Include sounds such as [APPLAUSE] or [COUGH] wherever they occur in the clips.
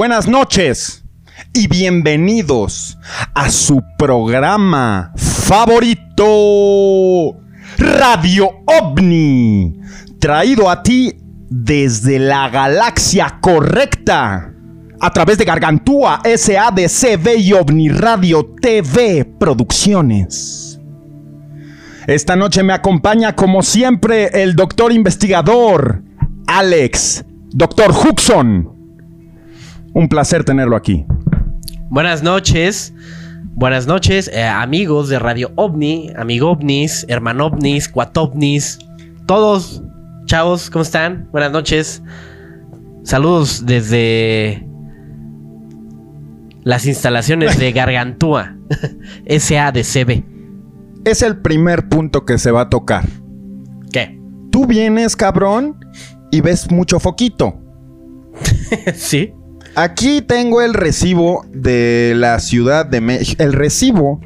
Buenas noches y bienvenidos a su programa favorito, Radio OVNI, traído a ti desde la galaxia correcta, a través de Gargantúa, SADCB y OVNI Radio TV Producciones. Esta noche me acompaña, como siempre, el doctor investigador Alex, doctor Huxon. Un placer tenerlo aquí. Buenas noches. Buenas noches, eh, amigos de Radio OVNI, amigo OVNIs, hermano OVNIs, cuatovnis, todos, chavos, ¿cómo están? Buenas noches. Saludos desde las instalaciones de [LAUGHS] Gargantúa, [LAUGHS] SADCB. Es el primer punto que se va a tocar. ¿Qué? Tú vienes, cabrón, y ves mucho foquito. [LAUGHS] ¿Sí? Aquí tengo el recibo de la Ciudad de México. El recibo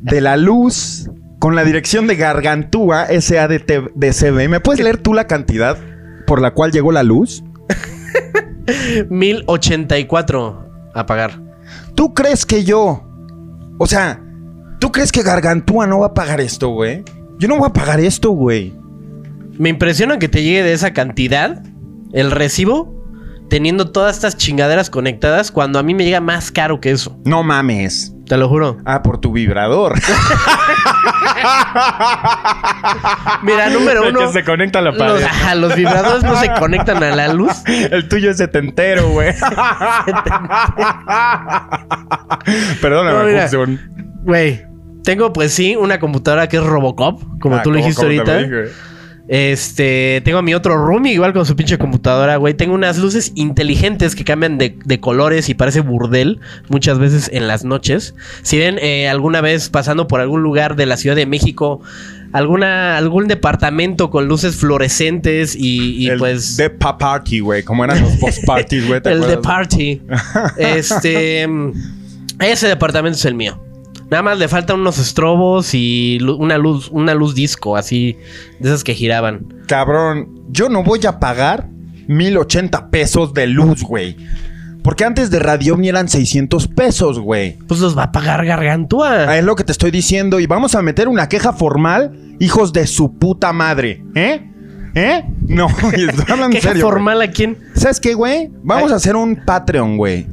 de la luz con la dirección de Gargantúa SADCB. ¿Me puedes leer tú la cantidad por la cual llegó la luz? [LAUGHS] 1084 a pagar. ¿Tú crees que yo... O sea, ¿tú crees que Gargantúa no va a pagar esto, güey? Yo no voy a pagar esto, güey. Me impresiona que te llegue de esa cantidad el recibo teniendo todas estas chingaderas conectadas cuando a mí me llega más caro que eso. No mames. Te lo juro. Ah, por tu vibrador. [LAUGHS] Mira, número El uno. que se conecta a la Los, pared. ajá, los vibradores no se conectan a la luz. El tuyo es setentero, güey. [LAUGHS] Perdóname, No. Güey, tengo pues sí una computadora que es Robocop, como Ah, tú lo dijiste ¿cómo te ahorita. Este, tengo a mi otro roomie igual con su pinche computadora, güey. Tengo unas luces inteligentes que cambian de, de colores y parece burdel muchas veces en las noches. Si ven eh, alguna vez pasando por algún lugar de la Ciudad de México, alguna, algún departamento con luces fluorescentes y, y el pues... de pa party, güey. Como eran los post parties, güey. ¿te [LAUGHS] el de party. [LAUGHS] este, mm, ese departamento es el mío. Nada más le faltan unos estrobos y una luz, una luz disco, así, de esas que giraban. Cabrón, yo no voy a pagar 1080 pesos de luz, güey. Porque antes de Radio Omni eran 600 pesos, güey. Pues los va a pagar Gargantúa. Ah, Es lo que te estoy diciendo. Y vamos a meter una queja formal, hijos de su puta madre. ¿Eh? ¿Eh? No, [LAUGHS] hablando en ¿Queja serio. güey. formal a quién? ¿Sabes qué, güey? Vamos Ay. a hacer un Patreon, güey.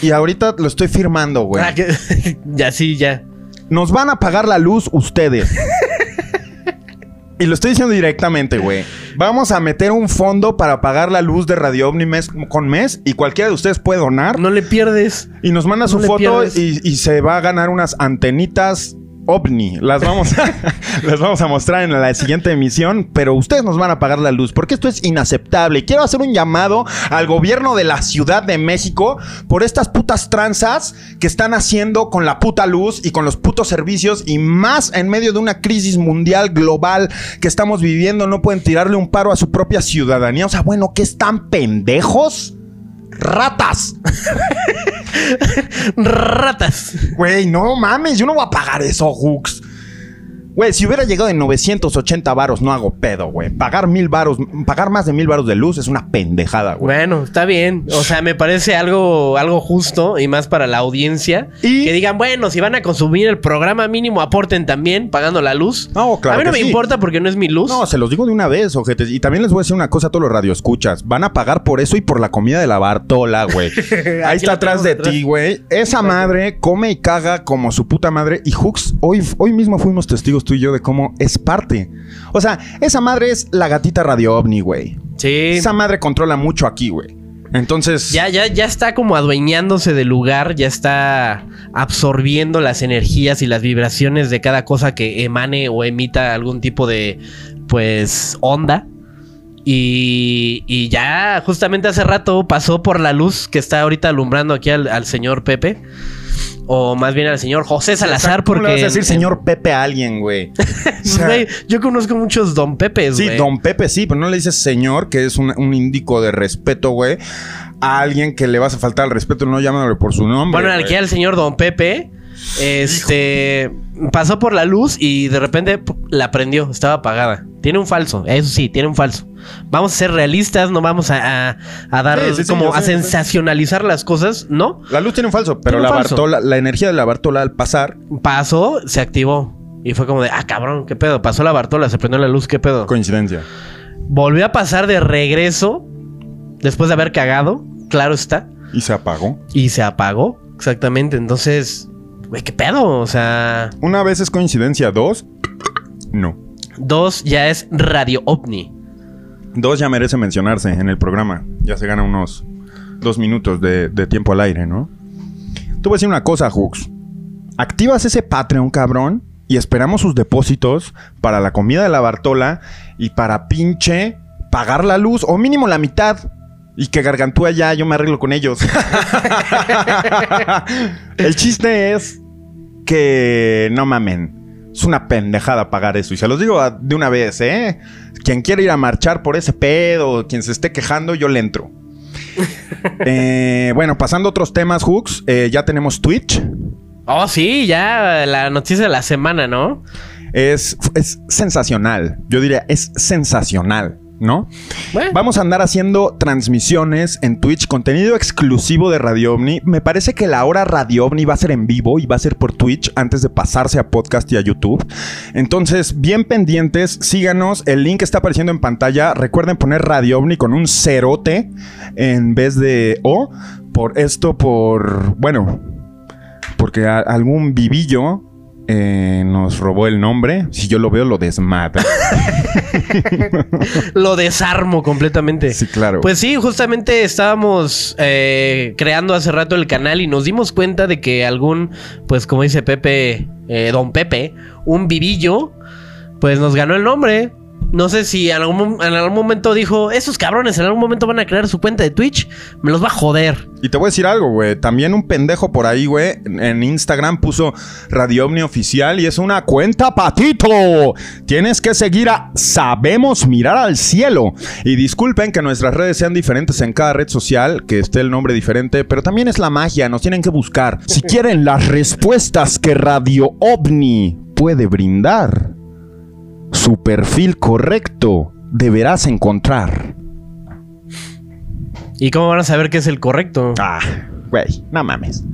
Y ahorita lo estoy firmando, güey. Ah, que- [LAUGHS] ya, sí, ya. Nos van a pagar la luz ustedes. [LAUGHS] y lo estoy diciendo directamente, güey. Vamos a meter un fondo para pagar la luz de Radio Omni mes con mes. Y cualquiera de ustedes puede donar. No le pierdes. Y nos manda su le foto pierdes. y, y se va a ganar unas antenitas ovni. Las vamos, a, [LAUGHS] las vamos a mostrar en la siguiente emisión, pero ustedes nos van a pagar la luz porque esto es inaceptable. Y Quiero hacer un llamado al gobierno de la Ciudad de México por estas putas tranzas que están haciendo con la puta luz y con los putos servicios y más en medio de una crisis mundial global que estamos viviendo. No pueden tirarle un paro a su propia ciudadanía. O sea, bueno, ¿qué están pendejos? Ratas. [LAUGHS] Ratas. Güey, no mames, yo no voy a pagar eso, Hooks. Güey, si hubiera llegado en 980 varos, no hago pedo, güey. Pagar mil varos, pagar más de mil varos de luz es una pendejada, güey. Bueno, está bien. O sea, me parece algo, algo justo y más para la audiencia. Y- Que digan, bueno, si van a consumir el programa mínimo, aporten también pagando la luz. No, claro A mí no que me sí. importa porque no es mi luz. No, se los digo de una vez, ojetes. Y también les voy a decir una cosa a todos los radioescuchas. Van a pagar por eso y por la comida de la Bartola, güey. [LAUGHS] Ahí está atrás de ti, güey. Esa madre come y caga como su puta madre. Y Hooks, hoy, hoy mismo fuimos testigos tú y yo de cómo es parte. O sea, esa madre es la gatita radio ovni, güey. Sí. Esa madre controla mucho aquí, güey. Entonces, Ya, ya, ya está como adueñándose del lugar, ya está absorbiendo las energías y las vibraciones de cada cosa que emane o emita algún tipo de, pues, onda. Y, y ya justamente hace rato pasó por la luz que está ahorita alumbrando aquí al, al señor Pepe. O más bien al señor José Salazar, ¿cómo porque... le vas a decir señor Pepe a alguien, güey? [LAUGHS] O sea, Güey, yo conozco muchos Don Pepes, sí, güey. don Pepe sí, pero no le dices señor, que es un, un índico de respeto, güey. A alguien que le vas a faltar al respeto, no llamándole por su nombre. Bueno, aquí al señor Don Pepe, Este pasó por la luz y de repente la prendió, estaba apagada. Tiene un falso, eso sí, tiene un falso. Vamos a ser realistas, no vamos a, a- a dar Sí, sí, sí, como a sensacionalizar las cosas, ¿no? La luz tiene un falso, pero la falso. Bartola, la energía de la Bartola al pasar, Pasó, se activó. Y fue como de, ah, cabrón, ¿qué pedo? Pasó la Bartola, se prendió la luz, ¿qué pedo? coincidencia. Volvió a pasar de regreso, después de haber cagado, claro está, Y se apagó. y se apagó. Exactamente, entonces, güey, ¿qué pedo? O sea, Una vez es coincidencia, dos, no. dos ya es radio ovni. Dos ya merece mencionarse en el programa. Ya se gana unos dos minutos de, de tiempo al aire, ¿no? Te voy a decir una cosa, Hooks. Activas ese Patreon, cabrón, y esperamos sus depósitos para la comida de la Bartola y para pinche pagar la luz, o mínimo la mitad. Y que gargantúa ya, yo me arreglo con ellos. [LAUGHS] el chiste es que no mamen. Es una pendejada pagar eso. Y se los digo a- de una vez, ¿eh? Quien quiera ir a marchar por ese pedo, quien se esté quejando, yo le entro. [LAUGHS] Eh, bueno, pasando a otros temas, Hooks, eh, ya tenemos Twitch. Oh, sí, ya la noticia de la semana, ¿no? Es, es sensacional. Yo diría, es sensacional, ¿no? Bueno, Vamos a andar haciendo transmisiones en Twitch, contenido exclusivo de Radio OVNI. Me parece que la hora Radio OVNI va a ser en vivo y va a ser por Twitch antes de pasarse a podcast y a YouTube. Entonces, bien pendientes, síganos. El link está apareciendo en pantalla. Recuerden poner Radio OVNI con un cerote en vez de O. Por esto, por. Bueno, porque a- algún vivillo. Eh, nos robó el nombre. Si yo lo veo, lo desmadra. [LAUGHS] lo desarmo completamente. Sí, claro. Pues sí, justamente estábamos eh, creando hace rato el canal y nos dimos cuenta de que algún, pues como dice Pepe, eh, don Pepe, un vivillo, pues nos ganó el nombre. No sé si en algún, mom- en algún momento dijo, esos cabrones en algún momento van a crear su cuenta de Twitch, me los va a joder. Y te voy a decir algo, güey. También un pendejo por ahí, güey, en Instagram puso Radio Omni Oficial y es una cuenta patito. Tienes que seguir a Sabemos Mirar al Cielo. Y disculpen que nuestras redes sean diferentes en cada red social, que esté el nombre diferente, pero también es la magia, nos tienen que buscar. Si [LAUGHS] quieren las respuestas que Radio OVNI puede brindar, su perfil correcto deberás encontrar. ¿Y cómo van a saber que es el correcto? Ah, güey, no mames.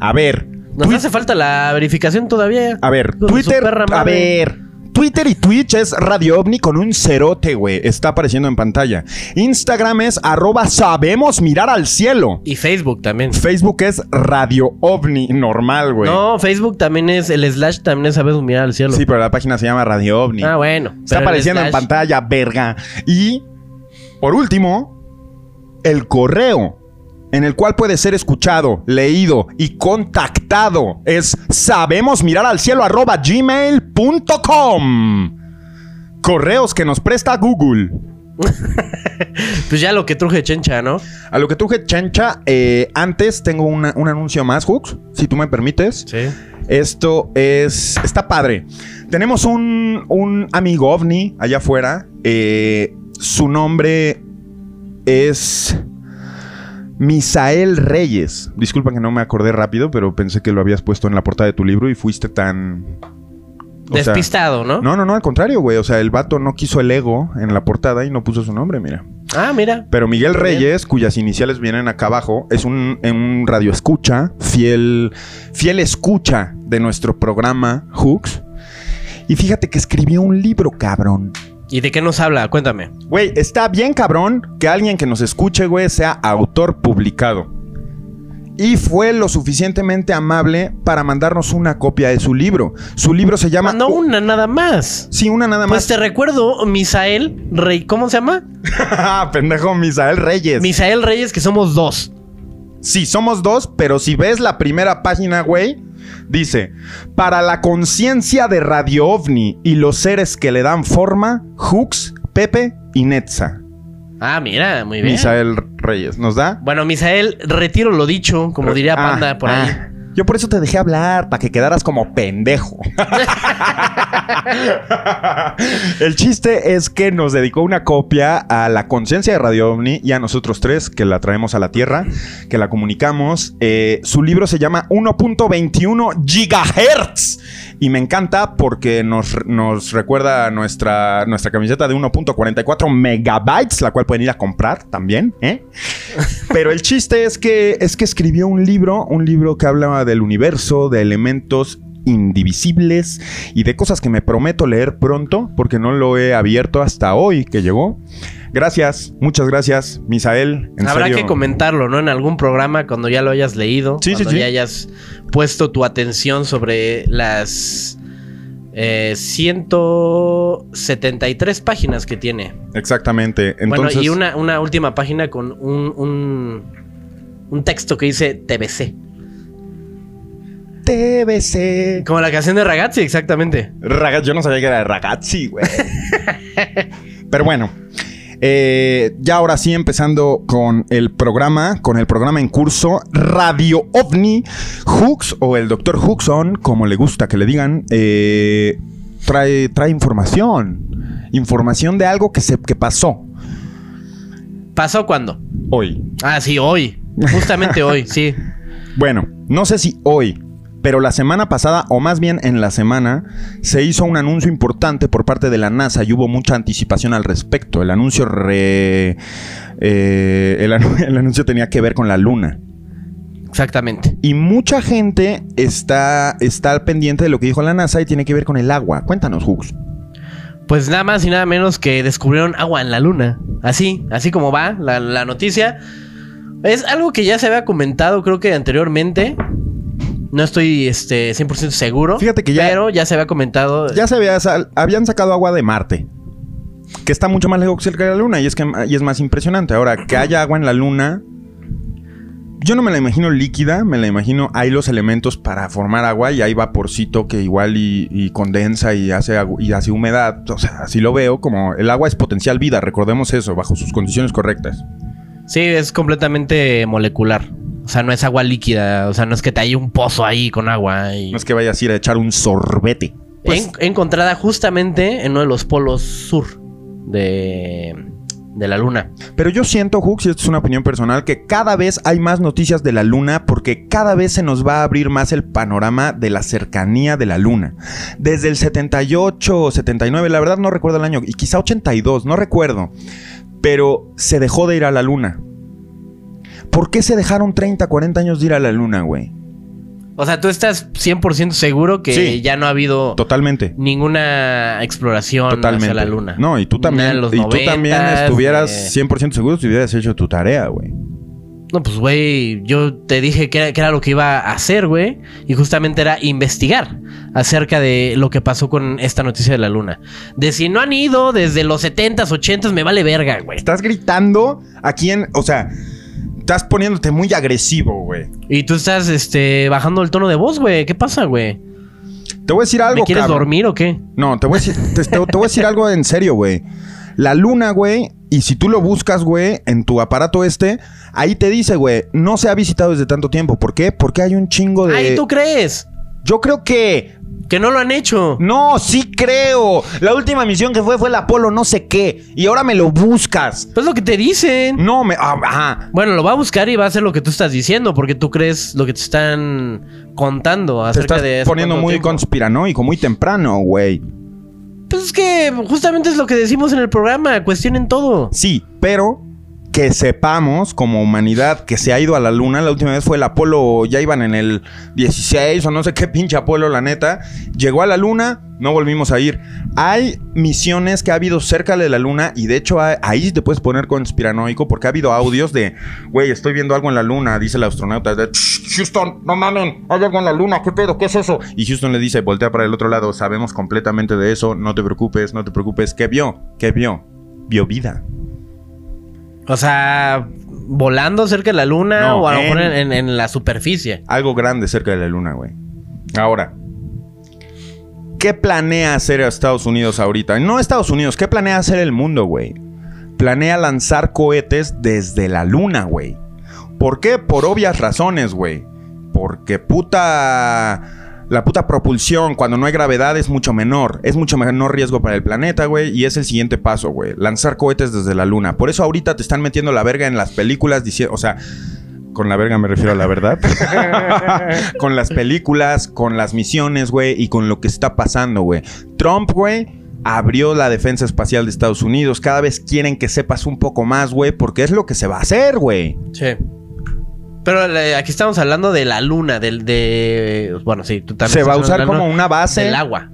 A ver, Nos hace falta la verificación todavía. a ver, Twitter, a ver. Twitter y Twitch es Radio OVNI con un cerote, güey. Está apareciendo en pantalla. Instagram es arroba sabemos mirar al cielo. Y Facebook también. Facebook es Radio OVNI normal, güey. No, Facebook también es, el slash también es sabes mirar al cielo. Sí, pero la página se llama Radio OVNI. Ah, bueno. Está apareciendo en pantalla, verga. Y, por último, el correo en el cual puede ser escuchado, leído y contactado es sabemos mirar al cielo arroba gmail.com. Correos que nos presta Google. [LAUGHS] Pues ya lo que truje chencha, ¿no? A lo que truje chancha, eh, antes tengo una- un anuncio más, Hooks, si tú me permites. Sí. Esto es. Está padre. Tenemos un, un amigo ovni allá afuera. Eh, su nombre es. Misael Reyes. Disculpa que no me acordé rápido, pero pensé que lo habías puesto en la portada de tu libro y fuiste tan. o sea, Despistado, ¿no? no, no, no, al contrario, güey. O sea, el vato no quiso el ego en la portada y no puso su nombre, mira. Ah, mira. Pero Miguel. Reyes, cuyas iniciales vienen acá abajo, es un, un radio escucha, fiel, fiel escucha de nuestro programa Hooks. Y fíjate que escribió un libro, cabrón. ¿Y de qué nos habla? Cuéntame. Güey, está bien, cabrón, que alguien que nos escuche, güey, sea autor publicado. Y fue lo suficientemente amable para mandarnos una copia de su libro. Su libro se llama... No una nada más. Sí, una nada Pues más. te recuerdo, Misael Rey. ¿Cómo se llama? [LAUGHS] Pendejo, Misael Reyes. Misael Reyes, que somos dos. Sí, somos dos, pero si ves la primera página, güey, dice, para la conciencia de Radio OVNI y los seres que le dan forma, Hooks, Pepe y Netza. Ah, mira, muy bien. Misael Reyes, ¿nos da? Bueno, Misael, retiro lo dicho, como diría Ah, Panda por ah, ahí. Yo por eso te dejé hablar, para que quedaras como pendejo. [LAUGHS] El chiste es que nos dedicó una copia a la conciencia de Radio OVNI y a nosotros tres, que la traemos a la Tierra, que la comunicamos. Eh, su libro se llama 1.21 gigahertz. Y me encanta porque nos, nos recuerda nuestra, nuestra camiseta de 1.44 megabytes, la cual pueden ir a comprar también. ¿eh? [LAUGHS] Pero el chiste es que, es que escribió un libro, un libro que hablaba del universo, de elementos indivisibles y de cosas que me prometo leer pronto porque no lo he abierto hasta hoy que llegó. Gracias, muchas gracias, Misael. en Habrá serio. que comentarlo, ¿no? En algún programa cuando ya lo hayas leído. Sí, cuando sí. ya hayas puesto tu atención sobre las eh, 173 páginas que tiene. Exactamente. Entonces, bueno, y una, una última página con un, un, un texto que dice TBC. TBC. Como la canción de Ragazzi, exactamente. Ragazzi, yo no sabía que era de ragazzi, güey. [LAUGHS] Pero bueno. eh, ya ahora sí, empezando con el programa, con el programa en curso, Radio OVNI, Hooks o el Dr. Hookson, como le gusta que le digan, eh, trae, trae información. Información de algo que, se, que pasó ¿Pasó cuándo? hoy. Ah, sí, hoy. Justamente hoy, sí. [LAUGHS] Bueno, no sé si hoy, pero la semana pasada, o más bien en la semana, se hizo un anuncio importante por parte de la NASA y hubo mucha anticipación al respecto. El anuncio re- eh, el, anu- [LAUGHS] el anuncio tenía que ver con la Luna. Exactamente. Y mucha gente está, está al pendiente de lo que dijo la NASA y tiene que ver con el agua. Cuéntanos, Hooks. Pues nada más y nada menos que descubrieron agua en la luna. Así, así como va la, la noticia. Es algo que ya se había comentado, creo que anteriormente. No estoy este, 100% seguro. Fíjate que ya- Pero ya se había comentado. Ya se había sal- habían sacado agua de Marte. Que está mucho más lejos de la Luna y es, que, y es más impresionante. Ahora, que haya agua en la Luna... Yo no me la imagino líquida, me la imagino... Hay los elementos para formar agua y hay vaporcito que igual y, y condensa y hace, y hace humedad. O sea, así lo veo como... El agua es potencial vida, recordemos eso, bajo sus condiciones correctas. Sí, es completamente molecular. O sea, no es agua líquida. O sea, no es que te haya un pozo ahí con agua. Y... No es que vayas a ir a echar un sorbete. Pues, En- encontrada justamente en uno de los polos sur de, de la luna. Pero yo siento, Hooks, y esto es una opinión personal, que cada vez hay más noticias de la luna porque cada vez se nos va a abrir más el panorama de la cercanía de la luna. Desde el 78 o 79, la verdad no recuerdo el año, y quizá 82, no recuerdo. Pero se dejó de ir a la luna. ¿Por qué se dejaron 30, 40 años de ir a la luna, güey? O sea, tú estás 100% seguro que Sí. ya no ha habido Totalmente. ninguna exploración Totalmente. hacia la luna. No, y tú también, y tú también 90s, estuvieras de- 100% seguro si hubieras hecho tu tarea, güey. No, pues, güey, yo te dije que era, que era lo que iba a hacer, güey. Y justamente era investigar acerca de lo que pasó con esta noticia de la luna. De si no han ido desde los 70s, 80s, me vale verga, güey. Estás gritando aquí en. O sea, estás poniéndote muy agresivo, güey. Y tú estás, este, bajando el tono de voz, güey. ¿Qué pasa, güey? Te voy a decir algo, ¿Me quieres cabrón. dormir o qué? No, te voy a decir, te, te- te voy a decir algo en serio, güey. La luna, güey, y si tú lo buscas, güey, en tu aparato este, ahí te dice, güey, no se ha visitado desde tanto tiempo. ¿Por qué? Porque hay un chingo de. Ay, ¿tú crees? Yo creo que. Que no lo han hecho. No, sí creo. La última misión que fue fue el Apolo no sé qué. Y ahora me lo buscas. Pues lo que te dicen. No, me. ah, ajá. Bueno, lo va a buscar y va a hacer lo que tú estás diciendo, porque tú crees lo que te están contando Te acerca estás de poniendo muy tiempo. conspiranoico, muy temprano, güey. Pues es que justamente es lo que decimos en el programa, cuestionen todo. Sí, pero que sepamos como humanidad que se ha ido a la luna. La última vez fue el Apolo, ya iban en el 16 o no sé qué pinche Apolo, la neta. Llegó a la luna, no volvimos a ir. Hay misiones que ha habido cerca de la luna y de hecho ahí te puedes poner conspiranoico porque ha habido audios de, güey, estoy viendo algo en la luna, dice el astronauta. de, "Shh, Houston, no mamen, hay algo en la luna, ¿qué pedo? ¿Qué es eso? Y Houston le dice, voltea para el otro lado, sabemos completamente de eso, no te preocupes, no te preocupes. ¿Qué vio? ¿Qué vio? Vio vida. O sea, volando cerca de la luna No, o a lo mejor en- en, en- en la superficie. algo grande cerca de la luna, güey. Ahora, ¿qué planea hacer Estados Unidos ahorita? No Estados Unidos, ¿qué planea hacer el mundo, güey? Planea lanzar cohetes desde la luna, güey. ¿Por qué? Por obvias razones, güey. porque puta... La puta propulsión cuando no hay gravedad es mucho menor. Es mucho menor riesgo para el planeta, güey. Y es el siguiente paso, güey. Lanzar cohetes desde la luna. Por eso ahorita te están metiendo la verga en las películas diciendo... O sea, con la verga me refiero a la verdad. [LAUGHS] con las películas, con las misiones, güey. Y con lo que está pasando, güey. Trump, güey abrió la defensa espacial de Estados Unidos. Cada vez quieren que sepas un poco más, güey, porque es lo que se va a hacer, güey. Sí. Pero eh, aquí estamos hablando de la luna, del de... Bueno, sí, tú también. Se va a usar como una base. Del agua.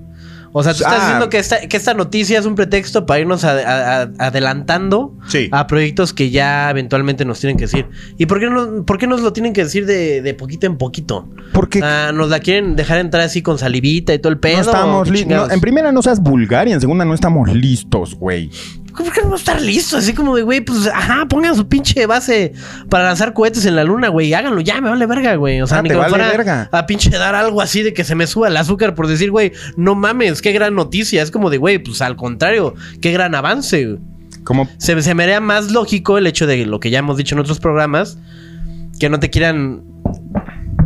O sea, tú estás Ah. diciendo que esta, que esta noticia es un pretexto para irnos a- a- a- adelantando Sí. a proyectos que ya eventualmente nos tienen que decir. ¿Y por qué, no, por qué nos lo tienen que decir de, de poquito en poquito? Porque Ah, ¿Nos la quieren dejar entrar así con salivita y todo el pedo? no estamos ¿Qué listos. en primera no seas vulgar y en segunda no estamos listos, güey. ¿Cómo que no vamos a estar listos? Así como de, güey, pues, ajá, pongan su pinche base para lanzar cohetes en la luna, güey. Háganlo ya, me vale verga, güey. O sea, Ah, ni te vale fuera verga. a pinche dar algo así de que se me suba el azúcar por decir, güey, no mames, qué gran noticia. Es como de, güey, pues al contrario, qué gran avance. güey. Como Se, se me haría más lógico el hecho de lo que ya hemos dicho en otros programas, que no te quieran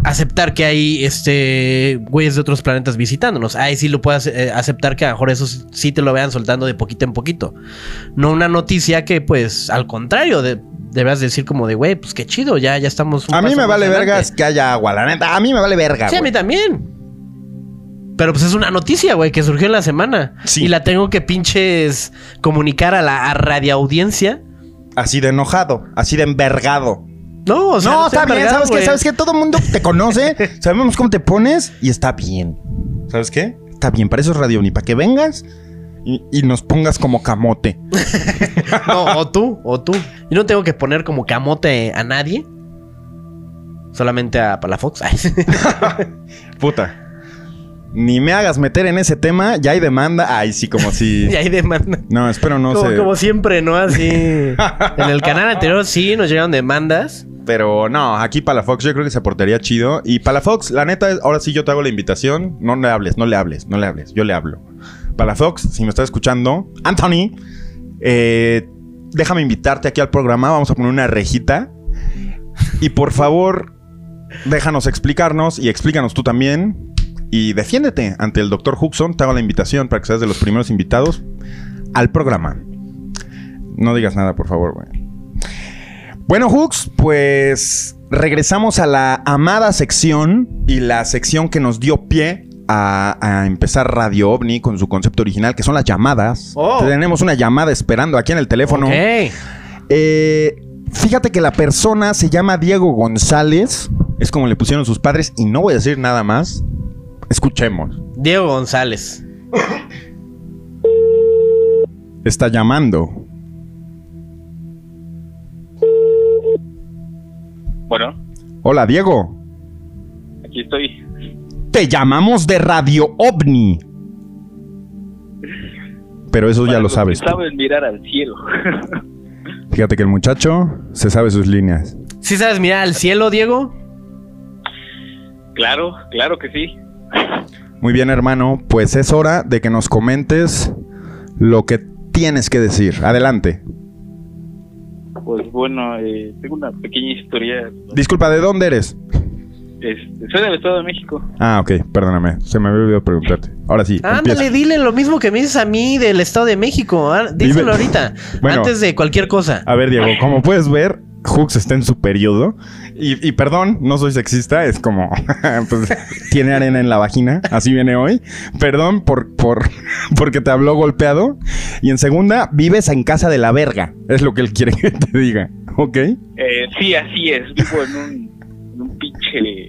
aceptar que hay este güeyes de otros planetas visitándonos. Ahí sí lo puedes eh, aceptar que a lo mejor eso sí- te lo vean soltando de poquito en poquito. No una noticia que, pues, al contrario, de, deberás decir como de, güey, pues qué chido, ya, ya estamos. un a mí me vale adelante". vergas que haya agua, la neta. A mí me vale verga, Sí, a mí también. Pero pues es una noticia, güey, que surgió en la semana. Sí. Y la tengo que pinches comunicar a la a radioaudiencia. Así de enojado, así de envergado. No, o sea, no, estoy está bien, ¿sabes qué? ¿Sabes qué? Todo el mundo te conoce, [LAUGHS] sabemos cómo te pones y está bien. ¿Sabes qué? Está bien, para eso es Radio Ni, para que vengas y, y nos pongas como camote. [LAUGHS] No, o tú, o tú. Yo no tengo que poner como camote a nadie. Solamente a Palafox. [LAUGHS] Puta. Ni me hagas meter en ese tema, ya hay demanda. Ay, sí, como si. [LAUGHS] y ahí demanda. No, espero no como, sé. como siempre, ¿no? Así. [LAUGHS] en el canal anterior sí nos llegaron demandas. Pero no, aquí Palafox yo creo que se portaría chido. Y Palafox, la neta, ahora sí yo te hago la invitación. No le hables, no le hables, no le hables. Yo le hablo. Palafox, si me estás escuchando, Anthony, eh, déjame invitarte aquí al programa. Vamos a poner una rejita. Y por favor, déjanos explicarnos y explícanos tú también. Y defiéndete ante el doctor Huxon. Te hago la invitación para que seas de los primeros invitados al programa. No digas nada, por favor, güey. Bueno, Hooks, pues regresamos a la amada sección y la sección que nos dio pie a, a empezar Radio OVNI con su concepto original, que son las llamadas. Oh. Tenemos una llamada esperando aquí en el teléfono. Eh, fíjate que la persona se llama Diego González, es como le pusieron sus padres, y no voy a decir nada más. Escuchemos. Diego González. Está llamando. Bueno, Hola, Diego. aquí estoy. Te llamamos de Radio OVNI. Pero eso ya lo sabes. Sabes mirar al cielo. [LAUGHS] Fíjate que el muchacho se sabe sus líneas. ¿Sí sabes mirar al cielo, Diego? claro, claro que sí. Muy bien, hermano. Pues es hora de que nos comentes lo que tienes que decir. Adelante. Pues bueno, eh, tengo una pequeña historia. Disculpa, ¿de dónde eres? Este, soy del Estado de México. Ah, ok, perdóname. Se me había olvidado preguntarte. Ahora sí. Ándale, empieza. dile lo mismo que me dices a mí del Estado de México. ah, Díselo Dime- ahorita. [LAUGHS] Bueno. antes de cualquier cosa. A ver, Diego, como puedes ver, Hooks está en su periodo. Y, y perdón, no soy sexista, es como. [LAUGHS] pues, tiene arena en la vagina, así viene hoy. Perdón por, por, [LAUGHS] porque te habló golpeado. Y en segunda, vives en casa de la verga. Es lo que él quiere que te diga, ¿ok? Eh, sí, así es. Vivo en un, en un pinche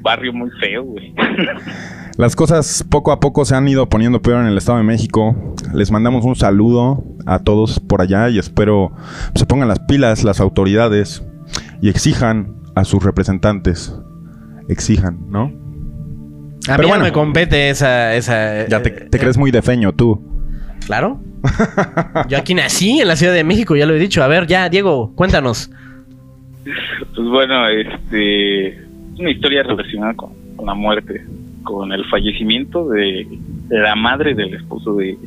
barrio muy feo, güey. [LAUGHS] Las cosas poco a poco se han ido poniendo peor en el Estado de México. Les mandamos un saludo a todos por allá y espero se pongan las pilas las autoridades y exijan a sus representantes. Exijan, ¿no? A Pero mí bueno. no me compete esa. esa Ya te, eh, te crees muy de feño tú. Claro. [LAUGHS] Yo aquí nací en la Ciudad de México, ya lo he dicho. A ver, ya, Diego, cuéntanos. Pues bueno, este. Es una historia relacionada con, con la muerte. Con el fallecimiento de, la madre del esposo de,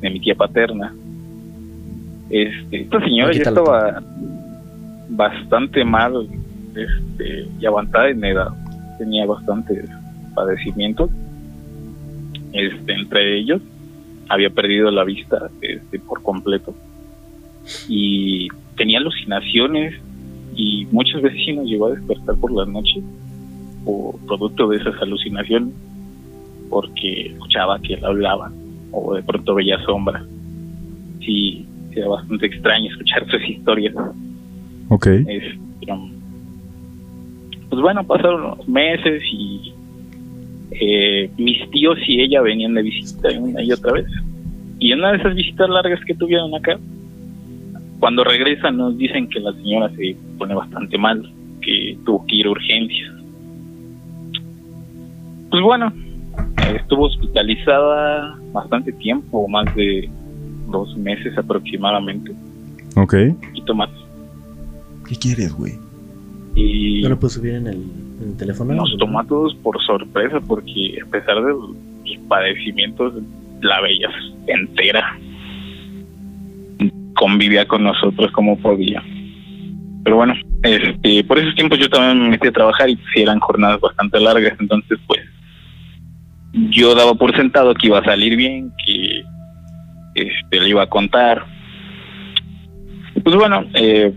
de mi tía paterna. Este, esta señora ya estaba bastante mal este, y avanzada en edad. tenía bastantes padecimientos. Este, entre ellos, había perdido la vista este, por completo. Y tenía alucinaciones y muchas veces sí nos llegó a despertar por la noche o producto de esas alucinaciones porque escuchaba que él hablaba o de pronto veía sombras. Sí, era bastante extraño escuchar sus historias. Ok. Este, pues bueno, pasaron unos meses y eh, mis tíos y ella venían de visita una y otra vez. Y en una de esas visitas largas que tuvieron acá, cuando regresan nos dicen que la señora se pone bastante mal, que tuvo que ir a urgencias. Pues bueno, estuvo hospitalizada bastante tiempo, más de dos meses aproximadamente. Ok. Un poquito más. ¿Qué quieres, güey? Y ¿No lo puedo subir en el, en el teléfono? nos tomó a todos por sorpresa porque a pesar de los padecimientos la veías entera convivía con nosotros como podía pero bueno este por esos tiempos yo también me metí a trabajar y sí eran jornadas bastante largas entonces pues yo daba por sentado que iba a salir bien que este le iba a contar pues bueno eh,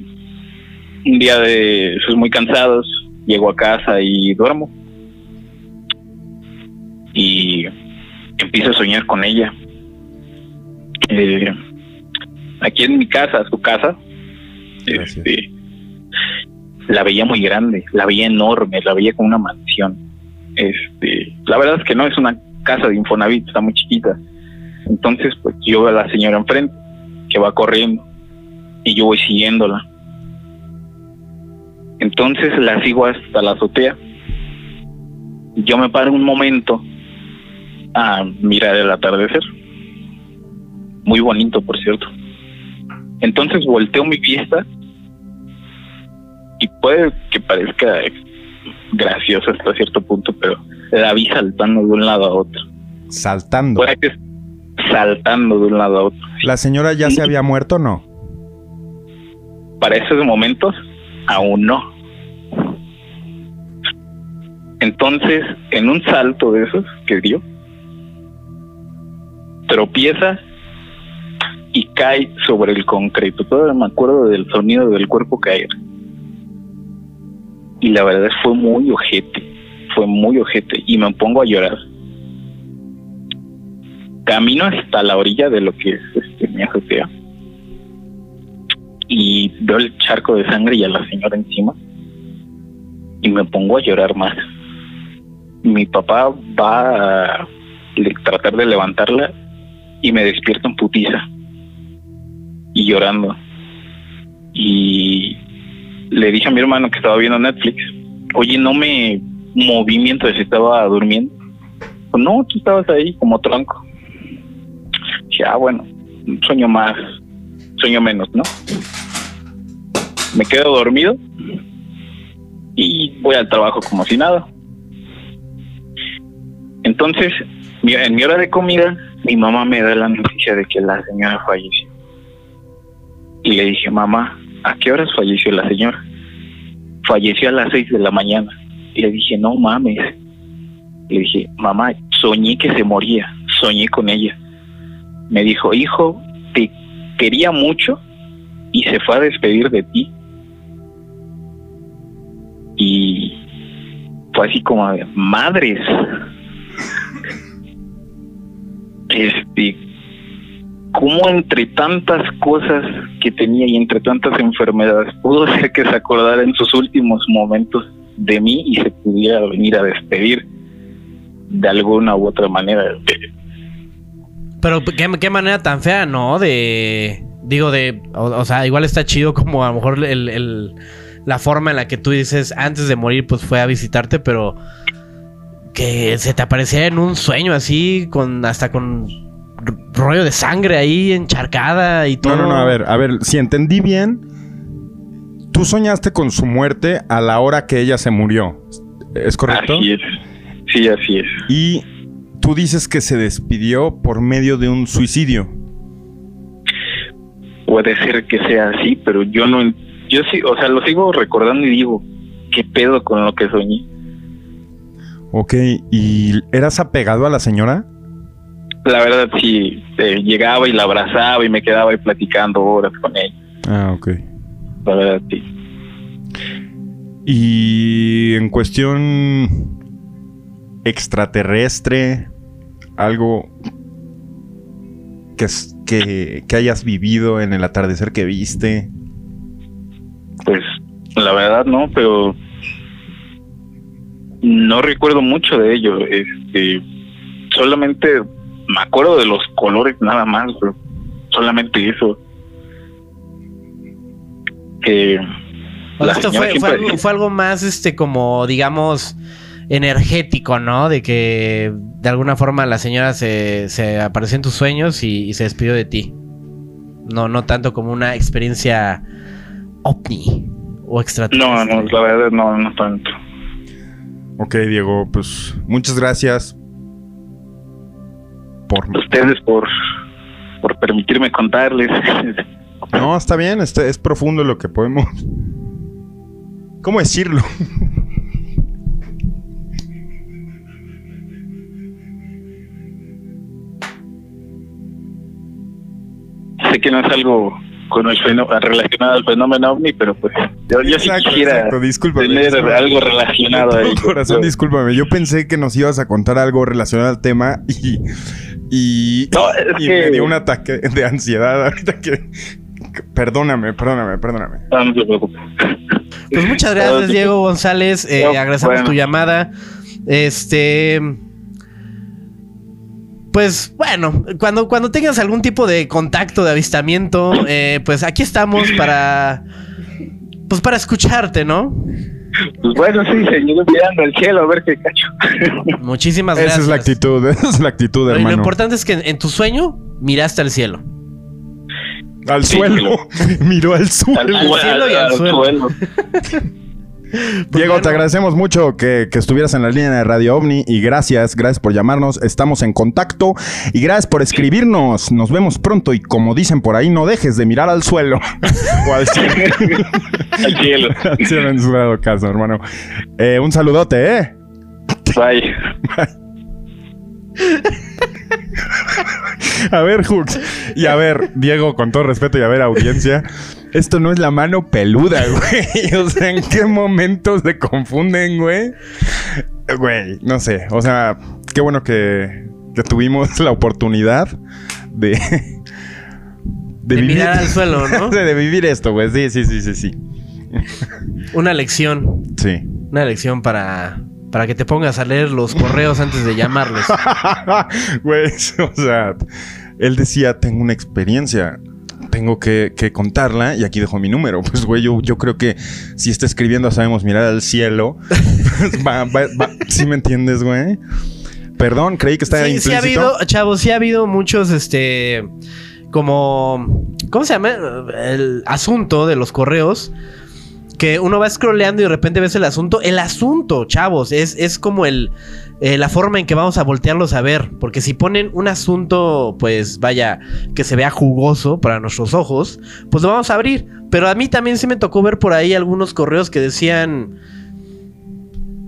un día de esos muy cansados llego a casa y duermo. Y empiezo a soñar con ella. Eh, aquí en mi casa su casa este, la veía muy grande la veía enorme la veía como una mansión. Este la verdad es que no es una casa de Infonavit está muy chiquita. Entonces pues yo veo a la señora enfrente que va corriendo y yo voy siguiéndola entonces la sigo hasta la azotea. Yo me paro un momento a mirar el atardecer. Muy bonito, por cierto. Entonces volteo mi vista y puede que parezca gracioso hasta cierto punto, pero la vi saltando de un lado a otro. Saltando. Puede que saltando de un lado a otro. ¿La señora ya se había muerto o no? para esos momentos aún no. Entonces, en un salto de esos que dio, tropieza y cae sobre el concreto. Todavía me acuerdo del sonido del cuerpo caer. Y la verdad fue muy ojete, fue muy ojete y me pongo a llorar. Camino hasta la orilla de lo que es este, mi azotea y veo el charco de sangre y a la señora encima y me pongo a llorar más. Mi papá va a tratar de levantarla y me despierto en putiza y llorando. Y le dije a mi hermano que estaba viendo Netflix, oye, no me moví mientras estaba durmiendo. Pues, no, tú estabas ahí como tronco. Dije, ah, bueno, sueño más, sueño menos, ¿no? Me quedo dormido y voy al trabajo como si nada. Entonces, en mi hora de comida, mi mamá me da la noticia de que la señora falleció. Y le dije, mamá, ¿a qué horas falleció la señora? Falleció a las seis de la mañana. Y le dije, no mames. Le dije, mamá, soñé que se moría, soñé con ella. Me dijo, hijo, te quería mucho y se fue a despedir de ti. Y fue así como madres. Este, cómo entre tantas cosas que tenía y entre tantas enfermedades pudo ser que se acordara en sus últimos momentos de mí y se pudiera venir a despedir de alguna u otra manera. Pero qué, qué manera tan fea, ¿no? De. Digo, de. O, sea, igual está chido como a lo mejor el- la forma en la que tú dices antes de morir, pues fue a visitarte, pero. Que se te apareciera en un sueño así, con hasta con rollo de sangre ahí encharcada y todo. No, no, no, a ver, a ver, si entendí bien, tú soñaste con su muerte a la hora que ella se murió. ¿Es correcto? Así es. Sí, así es. Y tú dices que se despidió por medio de un suicidio. Puede ser que sea así, pero yo no. Yo sí, o sea, lo sigo recordando y digo, ¿qué pedo con lo que soñé? Ok, ¿y eras apegado a la señora? La verdad sí, eh, llegaba y la abrazaba y me quedaba ahí platicando horas con ella. Ah, ok. La verdad sí. Y en cuestión extraterrestre, algo que, que, que hayas vivido en el atardecer que viste. Pues la verdad no, pero no recuerdo mucho de ello. Este, solamente me acuerdo de los colores nada más, pero solamente eso. Que esto señora fue, fue siempre algo, fue algo más, este, como, digamos, energético, ¿no? De que de alguna forma la señora se, se apareció en tus sueños y, y se despidió de ti. No, no tanto como una experiencia ovni o No, extraterrestre. no, la verdad no, no tanto. Ok, Diego, pues muchas gracias por... Ustedes por, por permitirme contarles. [LAUGHS] No, está bien, este, es profundo lo que podemos... ¿Cómo decirlo? sé que no es algo con el fenó- relacionado al fenómeno ovni, pero pues yo, yo sí Exacto, quisiera exacto, discúlpame, tener discúlpame. algo relacionado [LAUGHS] a ello. corazón, Yo- discúlpame. Yo pensé que nos ibas a contar algo relacionado al tema y. Y, No, es y que- me dio un ataque de ansiedad ahorita que. Perdóname, perdóname, perdóname. No, no se preocupe. Pues muchas gracias, Diego González. Eh, No, agradecemos bueno. tu llamada. Este. Pues bueno, cuando, cuando tengas algún tipo de contacto, de avistamiento, eh, pues aquí estamos para. Pues para escucharte, ¿no? Pues bueno, sí, señor, mirando al cielo a ver qué cacho. Muchísimas Esa gracias. es la actitud, [LAUGHS] esa es la actitud, Pero Lo hermano. importante es que en, en tu sueño miraste al cielo. Al Sí, suelo. [LAUGHS] Miró al suelo. Al, Al cielo y al al suelo. suelo. [LAUGHS] Diego, bueno. te agradecemos mucho que, que estuvieras en la línea de Radio OVNI y gracias, gracias por llamarnos, estamos en contacto y gracias por escribirnos. Nos vemos pronto y como dicen por ahí, no dejes de mirar al suelo [LAUGHS] o al cielo. Al cielo. Al cielo en su caso, hermano. Eh, un saludote, ¿eh? Bye. A ver, Hooks. Y a ver, Diego, con todo respeto y a ver, audiencia. Esto no es la mano peluda, güey. O sea, ¿en qué momento se confunden, güey? Güey, no sé. O sea, qué bueno que, que tuvimos la oportunidad de... De mirar al suelo, ¿no? [LAUGHS] de vivir esto, güey. Sí, sí, sí, sí, sí. Una lección. Sí. Una lección para, para que te pongas a leer los correos antes de llamarles. [LAUGHS] Güey, o sea, él decía, tengo una experiencia, tengo que, que contarla y aquí dejo mi número. [LAUGHS] Pues, güey, yo, yo creo que si está escribiendo sabemos mirar al cielo. [LAUGHS] pues, va, va, va. ¿Sí me entiendes, güey? Perdón, creí que estaba Sí, sí implícito. ha habido, chavos, sí ha habido muchos, este, como, ¿cómo se llama? El asunto de los correos. Que uno va scrolleando y de repente ves el asunto. El asunto, chavos, es, es como el, eh, la forma en que vamos a voltearlos a ver. Porque si ponen un asunto, pues vaya, que se vea jugoso para nuestros ojos, pues lo vamos a abrir. Pero a mí también se me tocó ver por ahí algunos correos que decían...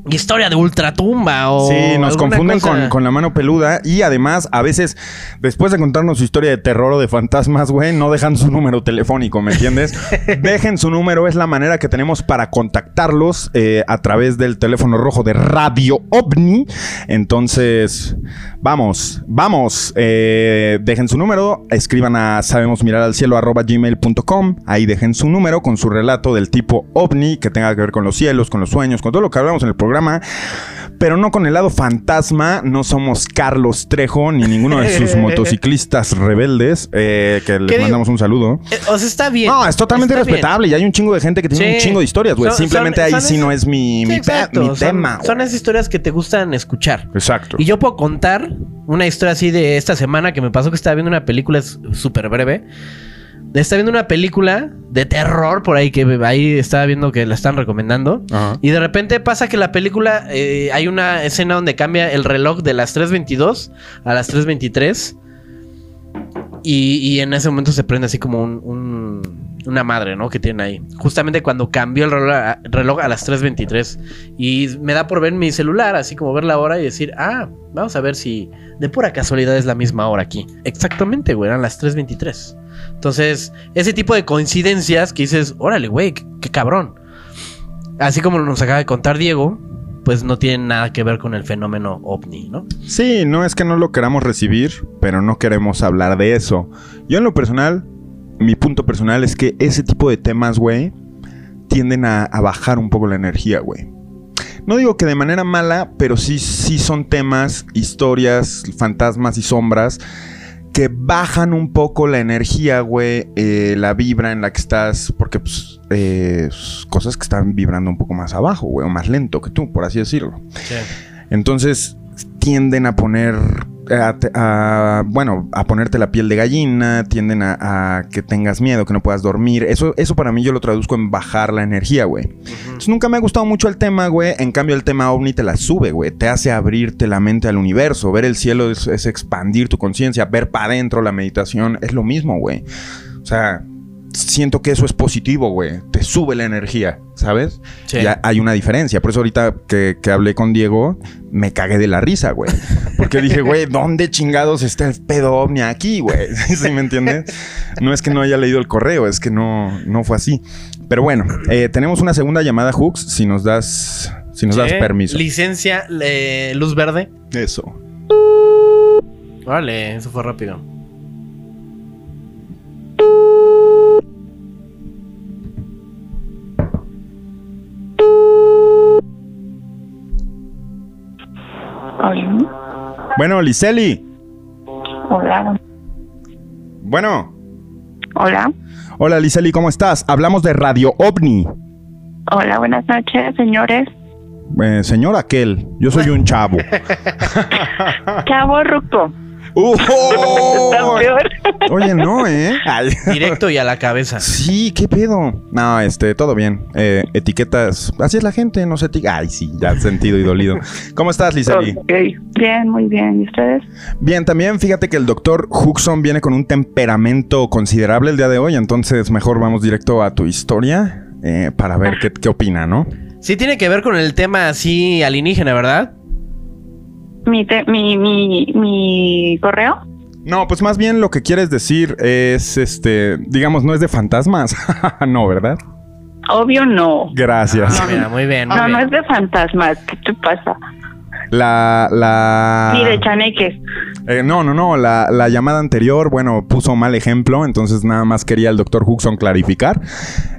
Historia de ultratumba o... Sí, nos confunden cosa. con, con la mano peluda y además a veces después de contarnos su historia de terror o de fantasmas, güey, no dejan su número telefónico, ¿me entiendes? [LAUGHS] Dejen su número, es la manera que tenemos para contactarlos eh, a través del teléfono rojo de Radio OVNI. Entonces, vamos, vamos, eh, dejen su número, escriban a sabemos mirar al cielo gmail.com, ahí dejen su número con su relato del tipo OVNI que tenga que ver con los cielos, con los sueños, con todo lo que hablamos en el programa pero no con el lado fantasma. No somos Carlos Trejo ni ninguno de sus [LAUGHS] motociclistas rebeldes, eh, que les digo? mandamos un saludo. Eh, o sea, está bien. No, es totalmente Está bien. respetable y hay un chingo de gente que tiene Sí. un chingo de historias, güey. Simplemente son- ahí son sí no es mi, Sí, mi, te- exacto. mi Son- tema. Son esas historias que te gustan escuchar. Exacto. Y yo puedo contar una historia así de esta semana que me pasó que estaba viendo una película súper breve. Estaba viendo una película de terror por ahí que ahí estaba viendo que la están recomendando. Ajá. Y de repente pasa que la película eh, hay una escena donde cambia el reloj de las 3.22 a las 3.23. Y, en ese momento se prende así como un- una madre, ¿no? Que tiene ahí. Justamente cuando cambió el reloj a, reloj a las 3.23. Y me da por ver mi celular, así como ver la hora y decir, ah, vamos a ver si de pura casualidad es la misma hora aquí. Exactamente, güey, eran las 3.23. Entonces, ese tipo de coincidencias que dices, órale, güey, qué, qué cabrón. Así como nos acaba de contar Diego, pues no tiene nada que ver con el fenómeno ovni, ¿no? Sí, no es que no lo queramos recibir, pero no queremos hablar de eso. Yo en lo personal, mi punto personal es que ese tipo de temas, güey, tienden a, a bajar un poco la energía, güey. No digo que de manera mala, pero sí, sí son temas, historias, fantasmas y sombras que bajan un poco la energía, güey, eh, la vibra en la que estás, porque pues, eh, cosas que están vibrando un poco más abajo, güey, o más lento que tú, por así decirlo. Entonces tienden a poner, a, a- bueno, a ponerte la piel de gallina, tienden a, a que tengas miedo, que no puedas dormir. Eso, eso para mí yo lo traduzco en bajar la energía, güey. Entonces nunca me ha gustado mucho el tema, güey. En cambio el tema ovni te la sube, güey. Te hace abrirte la mente al universo. Ver el cielo es, es expandir tu conciencia. Ver para adentro la meditación es lo mismo, güey. O sea, siento que eso es positivo, güey. Te sube la energía, ¿sabes? Sí. Ya hay una diferencia. Por eso ahorita que, que hablé con Diego, me cagué de la risa, güey. Porque dije, güey, ¿dónde chingados está el pedo ovni aquí, güey? [LAUGHS] ¿Sí me entiendes? No es que no haya leído el correo, es que no, no fue así. Pero bueno, eh, tenemos una segunda llamada, Hooks, si nos das, si nos das permiso. Licencia, eh, luz verde. Eso. Vale, eso fue rápido. Bueno, Liseli. Hola. Bueno. Hola. Hola, Liseli, ¿cómo estás? Hablamos de Radio OVNI. Hola, buenas noches, señores. Eh, señor aquel, yo soy un chavo. [LAUGHS] Chavo Ruco. ¡Uh! Está peor. Oye, no, ¿eh? Directo y a la cabeza. Sí, ¿qué pedo? No, este, todo bien. Eh, etiquetas, así es la gente, no se etiqueta. Ay, sí, ya sentido y dolido. ¿Cómo estás, Liseli? Ok. Bien, muy bien. ¿Y ustedes? Bien, también fíjate que el doctor Huxon viene con un temperamento considerable el día de hoy, entonces mejor vamos directo a tu historia eh, para ver qué, qué opina, ¿no? Sí tiene que ver con el tema así alienígena, ¿verdad? Mi, te- mi, mi, mi correo. No, pues más bien lo que quieres decir es, este, digamos, no es de fantasmas. [LAUGHS] no, ¿verdad? Obvio no. Gracias. Ah, mira, muy bien. muy No, no es de fantasmas. ¿Qué te pasa? La, la... Sí, de chaneques. Eh, no, no, no. La, la llamada anterior, bueno, puso mal ejemplo, entonces nada más quería el doctor Huxon clarificar.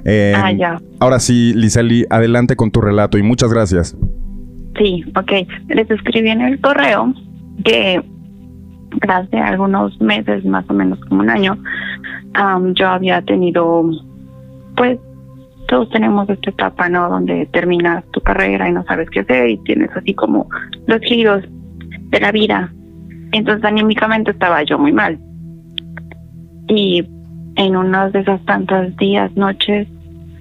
Eh, Ah, ya. Ahora sí, Liseli, adelante con tu relato y muchas gracias. Sí, ok. Les escribí en el correo que hace algunos meses, más o menos como un año, am, yo había tenido, pues, todos tenemos esta etapa, ¿no? Donde terminas tu carrera y no sabes qué hacer y tienes así como los giros de la vida. Entonces, anímicamente estaba yo muy mal. Y en unas de esas tantas días, noches,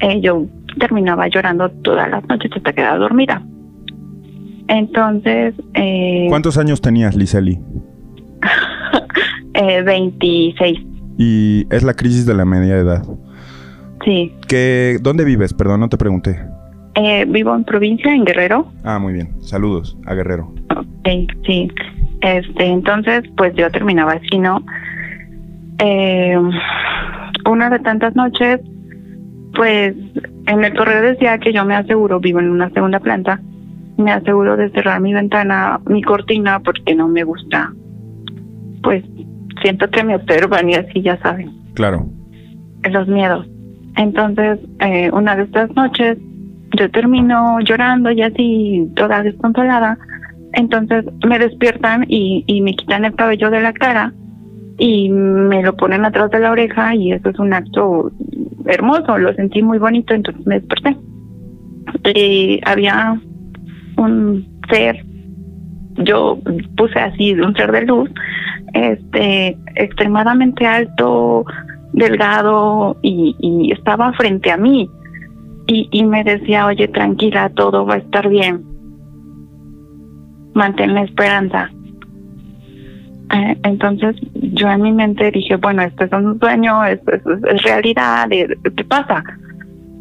eh, yo terminaba llorando todas las noches hasta quedar dormida. Entonces, eh, ¿Cuántos años tenías, Liseli? [LAUGHS] eh, 26, Y es la crisis de la media edad. sí. ¿Qué, ¿Dónde vives? Perdón, no te pregunté. Eh, vivo en provincia, en Guerrero. Ah, muy bien. Saludos a Guerrero. Ok, sí. Este, entonces, pues yo terminaba así, ¿no? Eh, una de tantas noches, pues en el correo decía que yo me aseguro, vivo en una segunda planta, me aseguro de cerrar mi ventana, mi cortina, porque no me gusta. Pues siento que me observan y así, ya saben. Claro. los miedos. Entonces, eh, una de estas noches, yo termino llorando y así, toda desconsolada. Entonces me despiertan y, y me quitan el cabello de la cara y me lo ponen atrás de la oreja y eso es un acto hermoso, lo sentí muy bonito, entonces me desperté. Y había un ser, yo puse así, un ser de luz, este, extremadamente alto, delgado y, estaba frente a mí y, me decía, oye, tranquila, todo va a estar bien. Mantén la esperanza. Eh, entonces yo en mi mente dije, bueno, esto es un sueño, esto es, es realidad, eh, ¿qué pasa?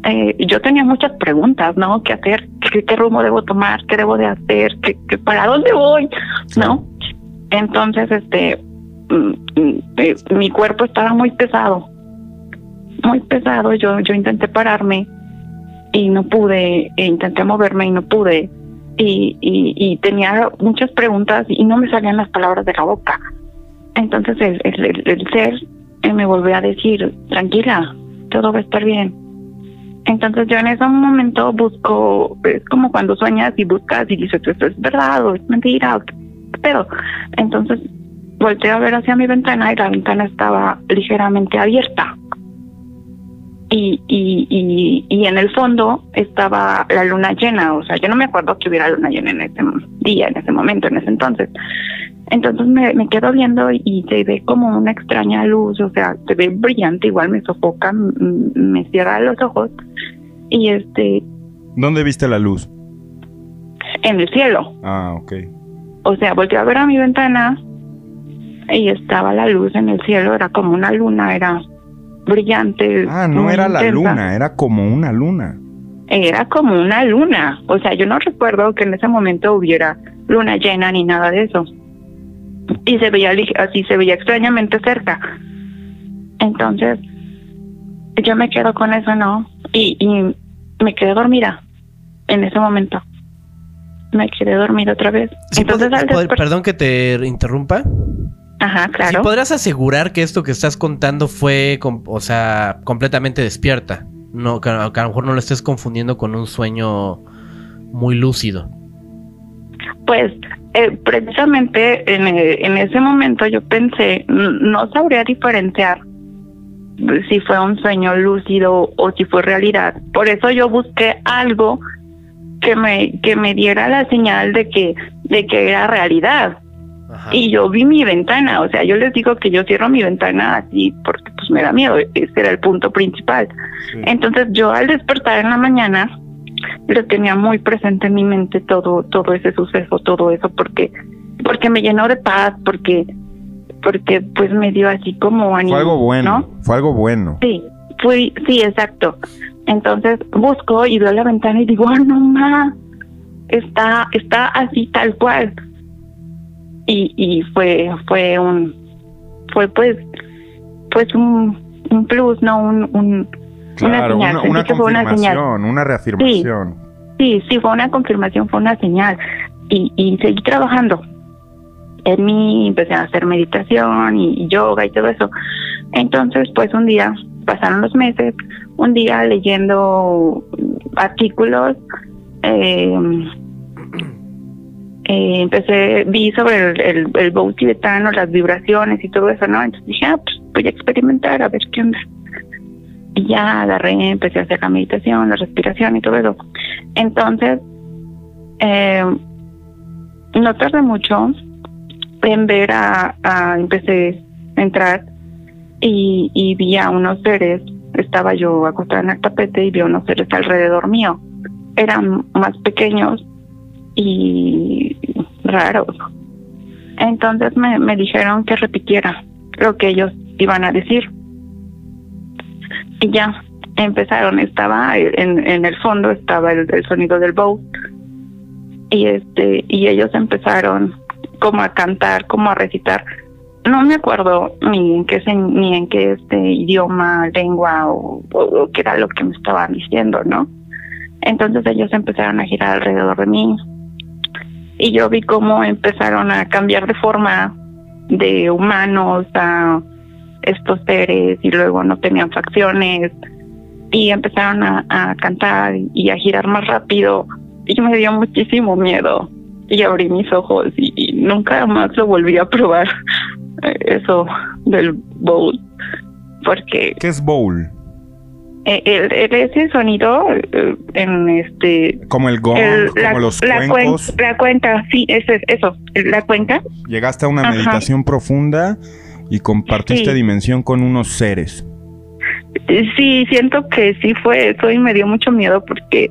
Eh, yo tenía muchas preguntas, ¿no? ¿Qué hacer? ¿Qué, qué rumbo debo tomar? ¿Qué debo de hacer? ¿Qué, qué- para dónde voy? ¿No? Entonces, este, mm, mm, eh, mi cuerpo estaba muy pesado, muy pesado. Yo, yo intenté pararme y no pude, e intenté moverme y no pude. Y, y, y tenía muchas preguntas y no me salían las palabras de la boca. Entonces el, el, el- el ser eh, me volvió a decir, tranquila, todo va a estar bien. Entonces yo en ese momento busco, es como cuando sueñas y buscas y dices, esto es verdad o es mentira, o pedo. Entonces volteo a ver hacia mi ventana y la ventana estaba ligeramente abierta. Y, y, y, y en el fondo estaba la luna llena, o sea, yo no me acuerdo que hubiera luna llena en ese día, en ese momento, en ese entonces. Entonces me, me quedo viendo y se ve como una extraña luz, o sea, se ve brillante, igual me sofoca, me cierra los ojos y este, ¿Dónde viste la luz? en el cielo. Ah, ok. O sea, volteé a ver a mi ventana y estaba la luz en el cielo, era como una luna, era brillante. Ah, no era la luna, era como una luna. Era como una luna. O sea, yo no recuerdo que en ese momento hubiera luna llena ni nada de eso. Y se veía así, se veía extrañamente cerca. Entonces, yo me quedo con eso, ¿no? Y, y me quedé dormida en ese momento. Me quedé dormida otra vez. Sí, Entonces, pod- al perdón que te interrumpa. Ajá, ¿Sí claro. podrás asegurar que esto que estás contando fue, o sea, completamente despierta? No, que, a lo mejor no lo estés confundiendo con un sueño muy lúcido. Pues eh, precisamente en, eh, en ese momento yo pensé, no sabría diferenciar si fue un sueño lúcido o si fue realidad. Por eso yo busqué algo que me que me diera la señal de que de que era realidad. Ajá. Y yo vi mi ventana, o sea, yo les digo que yo cierro mi ventana así porque pues me da miedo, ese era el punto principal. Entonces yo al despertar en la mañana lo tenía muy presente en mi mente todo todo ese suceso, todo eso porque porque me llenó de paz, porque porque pues me dio así como ánimo, Fue algo bueno, ¿no? fue algo bueno. Sí, fui, sí, exacto. Entonces busco y veo la ventana y digo, ah, no más, está, está así tal cual. Y, y fue, fue un, fue pues, pues un, un plus, no un, un Claro, una señal. una, una fue una señal. confirmación, una reafirmación. Sí, sí, fue una confirmación, fue una señal. Y, y seguí trabajando. En mí empecé a hacer meditación y, y yoga y todo eso. Entonces, pues un día, pasaron los meses, un día leyendo artículos, eh, eh, empecé, vi sobre el, el, el bow tibetano, las vibraciones y todo eso, ¿no? Entonces dije, ah, pues voy a experimentar a ver qué onda. Y ya agarré, empecé a hacer la meditación, la respiración y todo eso. Entonces, eh, no tardé mucho en ver a, a- empecé a entrar y, y vi a unos seres, estaba yo acostada en el tapete y vi a unos seres alrededor mío. Eran más pequeños y raros. Entonces me, me dijeron que repitiera lo que ellos iban a decir. Y ya empezaron, estaba en, en el fondo, estaba el, sonido del bow. Y este, y ellos empezaron como a cantar, como a recitar. No me acuerdo ni en qué ni en qué este idioma, lengua o, o- o qué era lo que me estaban diciendo, ¿no? Entonces ellos empezaron a girar alrededor de mí y yo vi cómo empezaron a cambiar de forma de humanos a estos seres y luego no tenían facciones y empezaron a, cantar y a girar más rápido y me dio muchísimo miedo y abrí mis ojos y, y nunca más lo volví a probar [LAUGHS] eso del bowl porque ¿Qué es bowl? Eh, el, el- ese sonido eh, en este Como el gong, el- como la, los la, cuen- la cuenca sí eso es eso la cuenca Llegaste a una Ajá. meditación profunda y compartiste Sí. dimensión con unos seres. Sí, siento que sí fue eso y me dio mucho miedo porque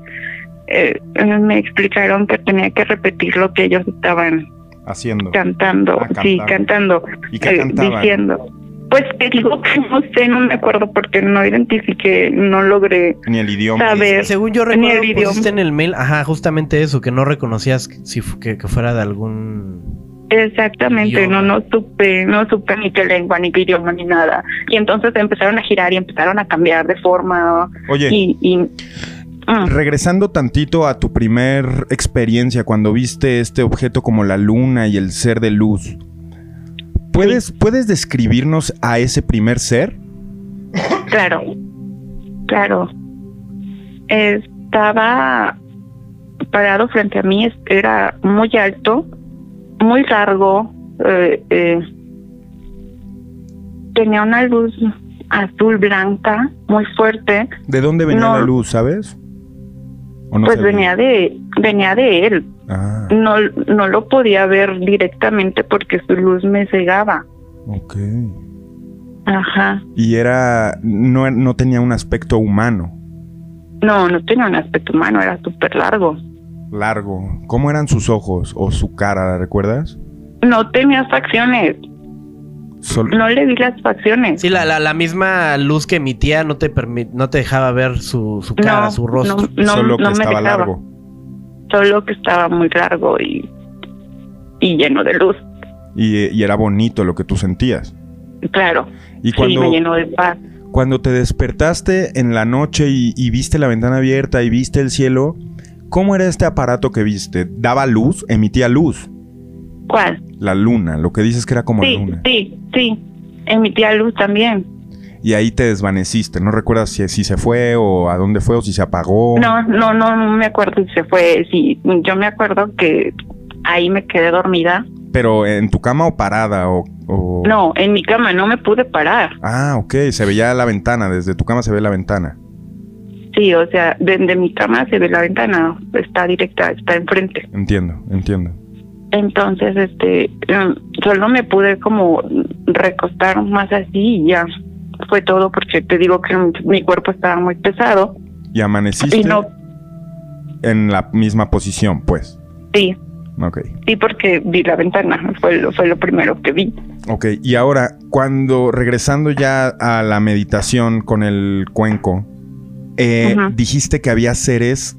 eh, me explicaron que tenía que repetir lo que ellos estaban Haciendo. cantando, Ah, sí, cantando. ¿Y qué eh, diciendo. Pues te digo [LAUGHS] que no sé, no me acuerdo porque no identifiqué, no logré Ni el idioma. saber. Según yo Ni recuerdo, el idioma. pusiste en el mail, ajá, justamente eso, que no reconocías que- si que, que fuera de algún... Exactamente, Idioma. no, no supe, no supe ni qué lengua, ni qué idioma, ni nada. Y entonces empezaron a girar y empezaron a cambiar de forma Oye, y... y mm, regresando tantito a tu primer experiencia cuando viste este objeto como la luna y el ser de luz. ¿Puedes, ¿Puedes describirnos a ese primer ser? Claro, claro. Estaba parado frente a mí, era muy alto, muy largo, eh, eh, tenía una luz azul blanca muy fuerte, ¿De dónde venía No. la luz, sabes? ¿O no pues venía de venía de él. Ah, No no lo podía ver directamente porque su luz me cegaba. ok. Ajá. Y era. No, no tenía un aspecto humano. No, no tenía un aspecto humano, era súper largo. Largo. ¿Cómo eran sus ojos o su cara, ¿la recuerdas? No tenía facciones, Sol- no le vi las facciones. Sí, la, la, la misma luz que emitía no te no te dejaba ver su, su cara, No, su rostro. no, solo que no me estaba dejaba. largo. Solo que estaba muy largo y, y lleno de luz. Y, y era bonito lo que tú sentías. Claro. Y Sí, cuando, me llenó de paz. cuando te despertaste en la noche y, y viste la ventana abierta y viste el cielo, ¿cómo era este aparato que viste? ¿Daba luz? ¿Emitía luz? ¿Cuál? La luna, lo que dices que era como Sí, luna. sí, sí. Emitía luz también. Y ahí te desvaneciste. ¿No recuerdas si, si se fue o a dónde fue o si se apagó? No, no, no, no me acuerdo si se fue. Sí, yo me acuerdo que ahí me quedé dormida. ¿Pero en tu cama o parada? O, o- No, en mi cama no me pude parar. Ah, ok. Se veía la ventana. Desde tu cama se ve la ventana. Sí, o sea, desde mi cama se ve la ventana, está directa, está enfrente. Entiendo, entiendo. Entonces, este, em, solo me pude como recostar más así y ya fue todo porque te digo que mi cuerpo estaba muy pesado Y amaneciste y no, en la misma posición, pues. sí, Ok. sí porque vi la ventana, fue lo, fue lo primero que vi. Ok, y ahora, cuando regresando ya a la meditación con el cuenco, eh, dijiste que había seres,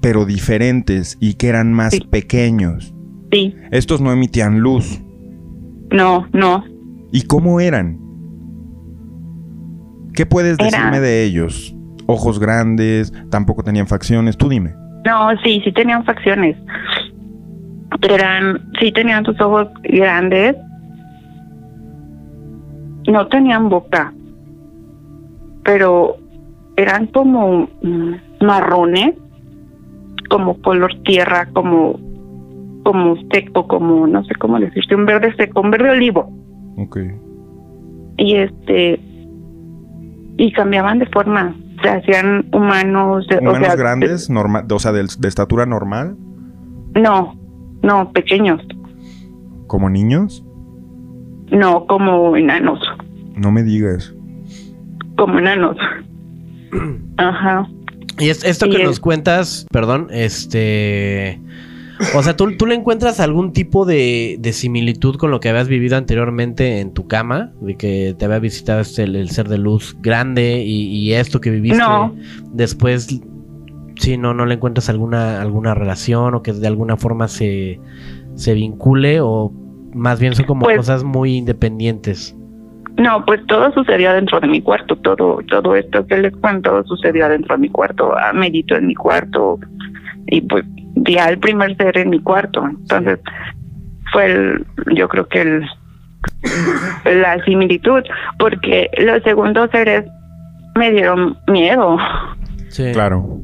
pero diferentes y que eran más Sí. pequeños. Sí, Estos no emitían luz. no, no, ¿Y cómo eran? ¿Qué puedes Era- decirme de ellos? Ojos grandes, tampoco tenían facciones, tú dime. no, sí, sí tenían facciones. Eran, sí tenían sus ojos grandes. No tenían boca, pero eran como mm, marrones, como color tierra, como como seco, como no sé cómo decirte, un verde seco, un verde olivo. Ok. Y este y cambiaban de forma, se hacían humanos, de- o ¿Humanos sea, grandes, norma- o sea, de, de estatura normal, No, no, pequeños, como niños? no como enanos, No me digas. como enanos. [CLEARS THROAT] Ajá. Y es- esto que nos cuentas, perdón, este... O sea, ¿tú, tú le encuentras algún tipo de, de similitud con lo que habías vivido anteriormente en tu cama? De que te había visitado este, el, el ser de luz grande y, y esto que viviste No. después... Sí, no, no le encuentras alguna, alguna relación o que de alguna forma se, se vincule o más bien son como Pues- cosas muy independientes. No, pues todo sucedió dentro de mi cuarto, todo todo esto que les cuento sucedió dentro de mi cuarto, medito en mi cuarto y pues vi al primer ser en mi cuarto, entonces fue el, yo creo que el [LAUGHS] la similitud, porque los segundos seres me dieron miedo, Sí. Claro.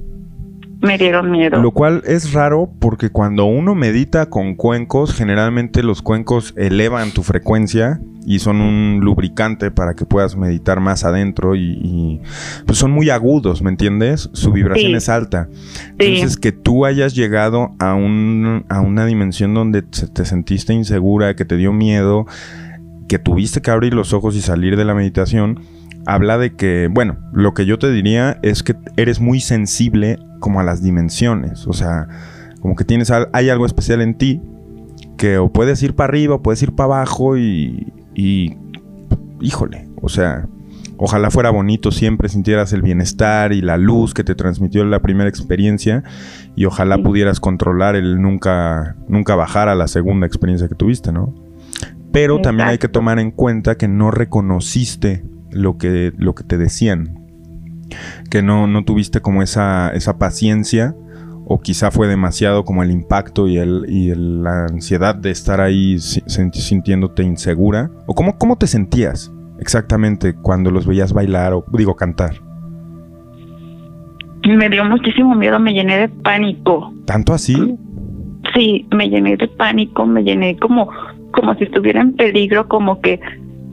Me dieron miedo. Lo cual es raro porque cuando uno medita con cuencos, generalmente los cuencos elevan tu frecuencia y son un lubricante para que puedas meditar más adentro y, y, pues son muy agudos, ¿me entiendes? Su vibración Sí. es alta. Sí. Entonces que tú hayas llegado a, un, a una dimensión donde se- te sentiste insegura, que te dio miedo, que tuviste que abrir los ojos y salir de la meditación, habla de que, bueno, lo que yo te diría es que eres muy sensible como a las dimensiones, o sea, como que tienes hay algo especial en ti que o puedes ir para arriba o puedes ir para abajo y, y, híjole, o sea, ojalá fuera bonito, siempre sintieras el bienestar y la luz que te transmitió la primera experiencia y ojalá pudieras controlar el nunca, nunca bajar a la segunda experiencia que tuviste, ¿no? Pero también hay que tomar en cuenta que no reconociste lo que, lo que te decían. Que no, no tuviste como esa, esa paciencia. O quizá fue demasiado como el impacto y, el, y la ansiedad de estar ahí sintiéndote insegura. ¿O cómo, cómo te sentías exactamente cuando los veías bailar o digo cantar? Me dio muchísimo miedo, me llené de pánico. ¿Tanto así? Sí, me llené de pánico, me llené como como si estuviera en peligro, como que...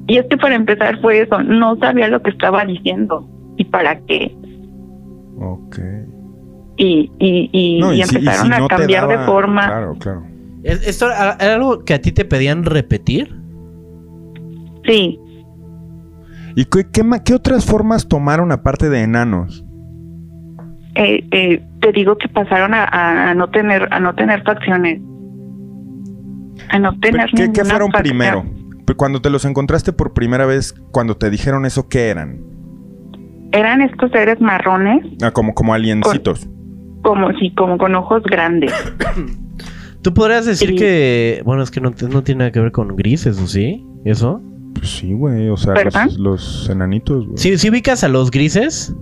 Y es que para empezar fue eso, no sabía lo que estaba diciendo y para qué. Ok. Y, y, y, empezaron a cambiar de forma. Claro, claro. ¿Esto era algo que a ti te pedían repetir? Sí. ¿Y qué, qué, otras formas tomaron aparte de enanos? Eh, eh, te digo que pasaron a, a, no tener a no tener facciones a no tener ¿Qué, ¿qué fueron primero? Cuando te los encontraste por primera vez, cuando te dijeron eso, ¿qué eran? Eran estos seres marrones. Ah, como, como aliencitos. como, sí, como con ojos grandes. [COUGHS] ¿Tú podrías decir que, bueno, es que no, no, tiene nada que ver con grises, ¿o sí? ¿Eso? Pues sí, güey, o sea, los, enanitos, güey. ¿Sí, ¿Sí ubicas a los grises?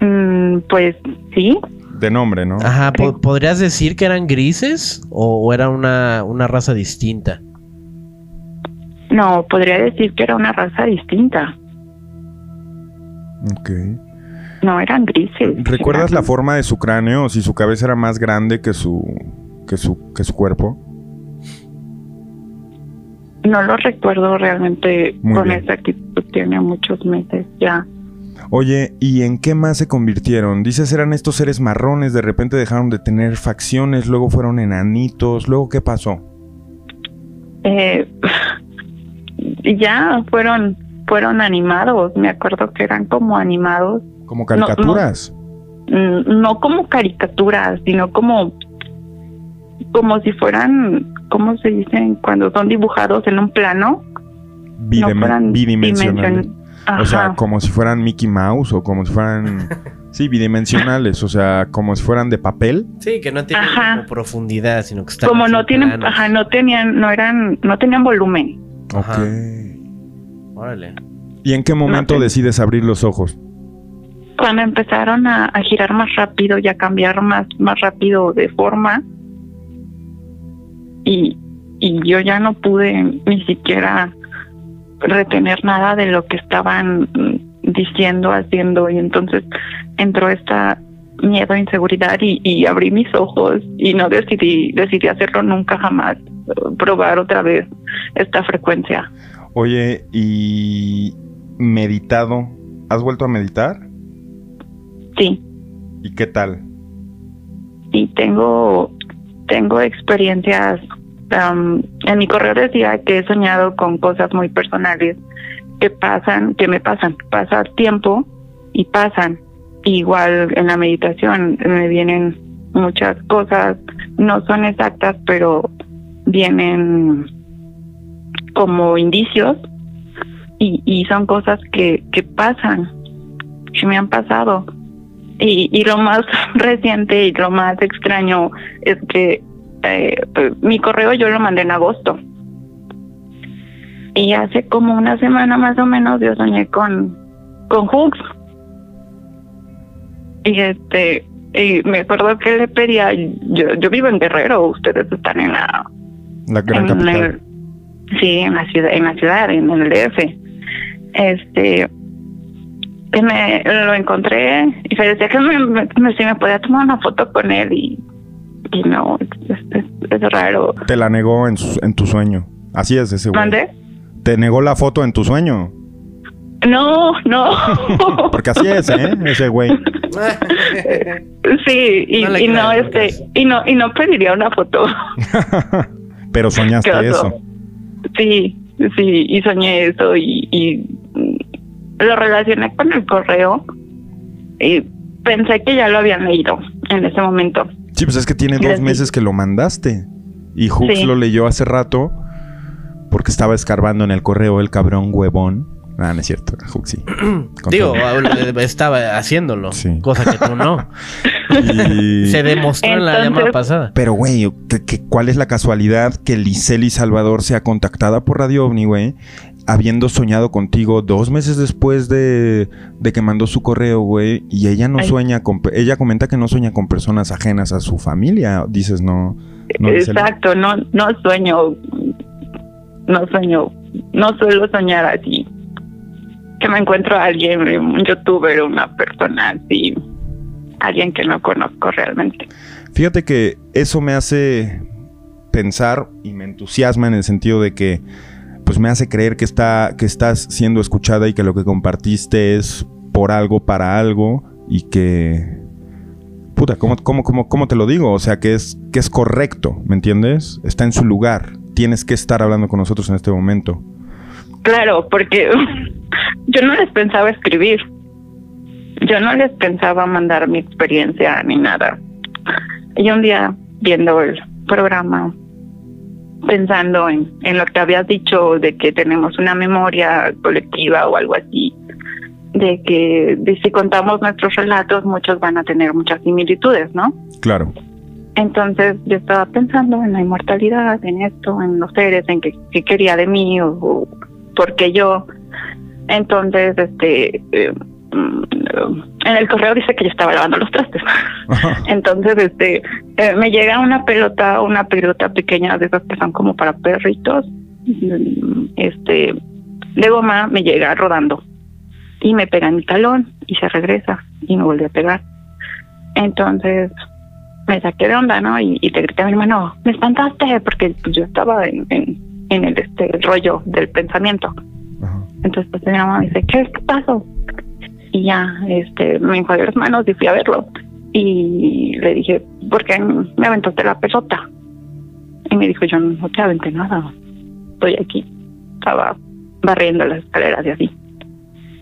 Mm, pues sí de nombre, ¿no? Ajá, ¿podrías decir que eran grises o, era una, raza distinta? No, podría decir que era una raza distinta. Ok. No, eran grises. ¿Recuerdas la forma de su cráneo? Si su cabeza era más grande que su, que su, que su cuerpo. No lo recuerdo realmente con exactitud. Tiene muchos meses ya. Oye, ¿y en qué más se convirtieron? Dices eran estos seres marrones, de repente dejaron de tener facciones, luego fueron enanitos, luego ¿qué pasó? Eh, [LAUGHS] ya fueron fueron animados, me acuerdo que eran como animados. Como caricaturas. Mm, no, como caricaturas, sino como como si fueran, ¿cómo se dicen? Cuando son dibujados en un plano. bidimensionales. O sea, como si fueran Mickey Mouse o como si fueran... [LAUGHS] Sí, bidimensionales, o sea, como si fueran de papel. Sí, que no tienen profundidad, sino que están como no tienen, ajá, no tenían, no eran, no tenían volumen. Ok. Órale. ¿Y en qué momento decides abrir los ojos? Cuando empezaron a, girar más rápido y a cambiar más, más rápido de forma. Y, y yo ya no pude ni siquiera retener nada de lo que estaban diciendo, haciendo y entonces entró esta miedo, inseguridad y, y abrí mis ojos y no decidí, decidí hacerlo nunca jamás, probar otra vez esta frecuencia. Oye, ¿y meditado? ¿Has vuelto a meditar? Sí. ¿Y qué tal? Sí, tengo, tengo experiencias en mi correo decía que he soñado con cosas muy personales que pasan, que me pasan, pasa tiempo y pasan. Igual en la meditación me vienen muchas cosas, no son exactas, pero vienen como indicios y, y son cosas que, que pasan, que me han pasado. Y, y lo más [LAUGHS] reciente y lo más extraño es que eh, mi correo yo lo mandé en agosto. Y hace como una semana más o menos yo soñé con, con Hooks. Y este, y me acuerdo que le pedía, yo, yo vivo en Guerrero, ustedes están en la... La gran capital. sí, en la ciudad, en la ciudad, en el DF. Este, me lo encontré y se decía que me, si me podía tomar una foto con él y y no, es, raro. Te la negó en, en tu sueño. Así es ese güey. ¿Mande? Te negó la foto en tu sueño. No, no. [LAUGHS] Porque así es, ¿eh? Ese güey. sí, y no, y no este, y no, y no pediría una foto. [LAUGHS] Pero [LAUGHS] soñaste eso. Sí, sí, y soñé eso y, y lo relacioné con el correo y pensé que ya lo habían leído en ese momento. Sí, pues es que tiene dos meses que lo mandaste. Y Hooks Sí. lo leyó hace rato porque estaba escarbando en el correo el cabrón huevón. Ah, no es cierto, sí. [CLEARS THROAT] Digo, estaba haciéndolo, Sí. cosa que tú no. [LAUGHS] Y- Se demostró en la llamada pasada. Pero, güey, ¿qué- qué- cuál es la casualidad que Liseli Salvador sea contactada por Radio OVNI, güey? Habiendo soñado contigo dos meses después de, de que mandó su correo, güey. Y ella no Ay. sueña con... Ella comenta que no sueña con personas ajenas a su familia. Dices, no... no Liseli. Exacto, no, no sueño, no sueño, no suelo soñar así. Que me encuentro a alguien, un youtuber, una persona así, alguien que no conozco realmente. Fíjate que eso me hace pensar y me entusiasma en el sentido de que pues me hace creer que está que estás siendo escuchada y que lo que compartiste es por algo para algo y que puta, ¿cómo, cómo, cómo, cómo te lo digo? O sea, que es que es correcto, ¿me entiendes? Está en su lugar. Tienes que estar hablando con nosotros en este momento. Claro, porque [LAUGHS] yo no les pensaba escribir. Yo no les pensaba mandar mi experiencia ni nada. Y un día, viendo el programa, pensando en, en lo que habías dicho de que tenemos una memoria colectiva o algo así, de que de si contamos nuestros relatos, muchos van a tener muchas similitudes, ¿no? Claro. Entonces yo estaba pensando en la inmortalidad, en esto, en los seres, en qué, qué quería de mí o, o por qué yo. Entonces, este, eh, mm, en el correo dice que yo estaba lavando los trastes. Entonces, este, eh, me llega una pelota, una pelota pequeña de esas que son como para perritos, mm, este, de goma, me llega rodando y me pega en mi talón y se regresa y me vuelve a pegar. Entonces me saqué de onda, ¿no? Y, y te grité a mi hermano, me espantaste, porque pues, yo estaba en, en, en el este rollo del pensamiento. Ajá. Entonces pues mi mamá me dice, ¿qué, qué pasó? Y ya, este, me enjuagué las manos y fui a verlo. Y le dije, ¿por qué me aventaste la pelota? Y me dijo, yo no te aventé nada, estoy aquí. Estaba barriendo las escaleras y así.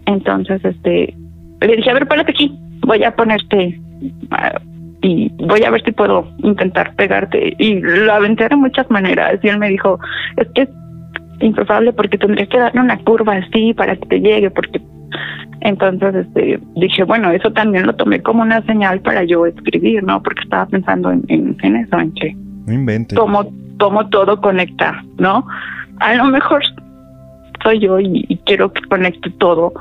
Entonces, este, le dije, a ver, párate aquí, voy a ponerte y voy a ver si puedo intentar pegarte. Y lo aventé de muchas maneras. Y él me dijo, es que es improbable porque tendrías que darle una curva así para que te llegue, porque entonces este dije, bueno, eso también lo tomé como una señal para yo escribir, ¿no? Porque estaba pensando en, en, en eso, en que No inventes. cómo, cómo todo conecta, ¿no? A lo mejor soy yo y, y quiero que conecte todo,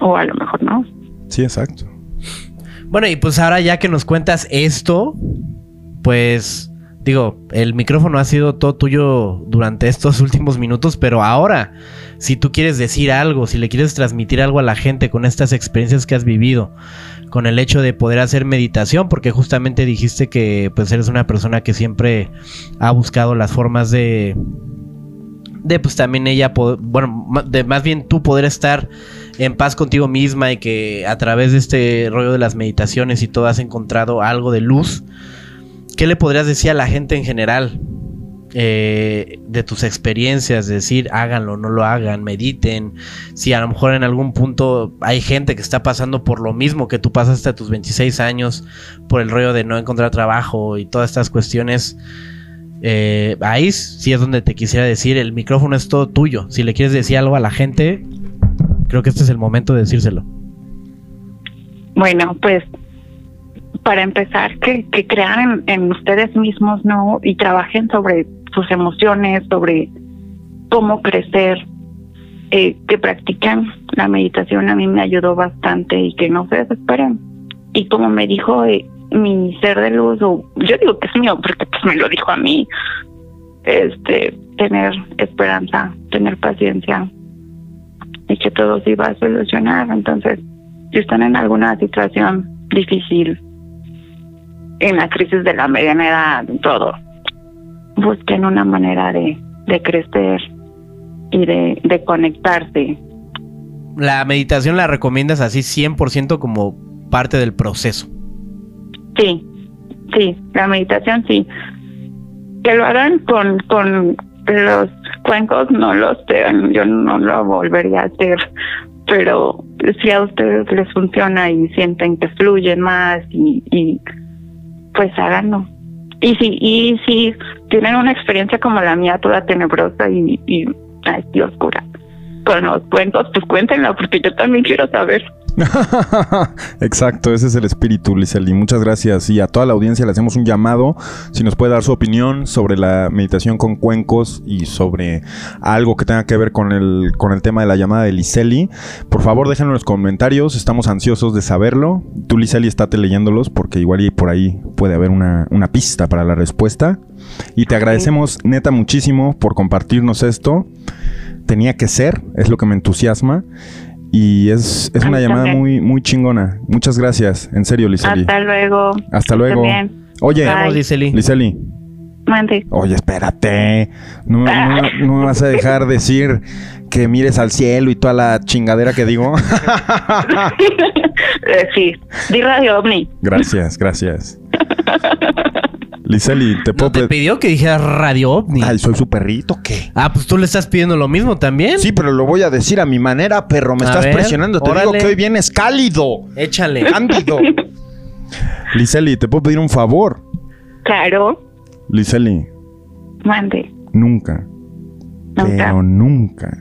o a lo mejor no. Sí, exacto. Bueno, y pues ahora ya que nos cuentas esto, pues digo, el micrófono ha sido todo tuyo durante estos [LAUGHS] últimos minutos, pero ahora, si tú quieres decir algo, si le quieres transmitir algo a la gente con estas experiencias que has vivido, con el hecho de poder hacer meditación, porque justamente dijiste que pues eres una persona que siempre ha buscado las formas de de pues también ella, bueno, de más bien tú poder estar en paz contigo misma y que a través de este rollo de las meditaciones y todo has encontrado algo de luz. ¿Qué le podrías decir a la gente en general eh, de tus experiencias? Decir, háganlo, no lo hagan, mediten. Si a lo mejor en algún punto hay gente que está pasando por lo mismo que tú pasaste a tus 26 años, por el rollo de no encontrar trabajo y todas estas cuestiones. Eh, ahí sí es donde te quisiera decir, el micrófono es todo tuyo. Si le quieres decir algo a la gente, creo que este es el momento de decírselo. Bueno, pues para empezar, que, que crean en, ustedes mismos, ¿no? Y trabajen sobre sus emociones, sobre cómo crecer, eh, que practiquen la meditación a mí me ayudó bastante y que no se desesperen. Y como me dijo eh, mi ser de luz, o yo digo que es mío porque pues me lo dijo a mí, este, tener esperanza, tener paciencia y que todo se iba a solucionar. Entonces, si están en alguna situación difícil, en la crisis de la mediana edad, todo, busquen una manera de, de crecer y de, de conectarse. La meditación la recomiendas así 100% como parte del proceso. Sí, sí, la meditación sí. Que lo hagan con, con los cuencos, no los sean, yo no lo volvería a hacer, pero si a ustedes les funciona y sienten que fluyen más y, y pues háganlo. Y sí, y si tienen una experiencia como la mía, toda tenebrosa y, oscura, con los cuentos, pues cuéntenla, porque yo también quiero saber. [LAUGHS] Exacto, ese es el espíritu, Lizeli. Muchas gracias. Y a toda la audiencia le hacemos un llamado. Si nos puede dar su opinión sobre la meditación con cuencos y sobre algo que tenga que ver con el, con el tema de la llamada de Liseli, por favor déjenlo en los comentarios. Estamos ansiosos de saberlo. Tú, Liseli, estate leyéndolos porque igual y por ahí puede haber una, una pista para la respuesta. Y te agradecemos, neta, muchísimo por compartirnos esto. Tenía que ser, es lo que me entusiasma. Y es, es una llamada también. muy, muy chingona. Muchas gracias. En serio, Liseli. Hasta luego. Hasta luego. También. Oye, Liseli. Liseli. Mande. Oye, espérate. No, no- no me vas a dejar decir que mires al cielo y toda la chingadera que digo. [LAUGHS] Eh, sí, di Radio OVNI. gracias, gracias. [LAUGHS] Liseli, te ¿No puedo te pedir. pidió que dijeras Radio OVNI? Ay, soy su perrito, ¿qué? Ah, pues tú le estás pidiendo lo mismo también. Sí, pero lo voy a decir a mi manera, perro. Me A estás ver, presionando. Te digo que hoy vienes cálido. Échale. Cándido. [LAUGHS] Liseli, te puedo pedir un favor. Claro, Liseli, mande. nunca. Nunca. Pero nunca.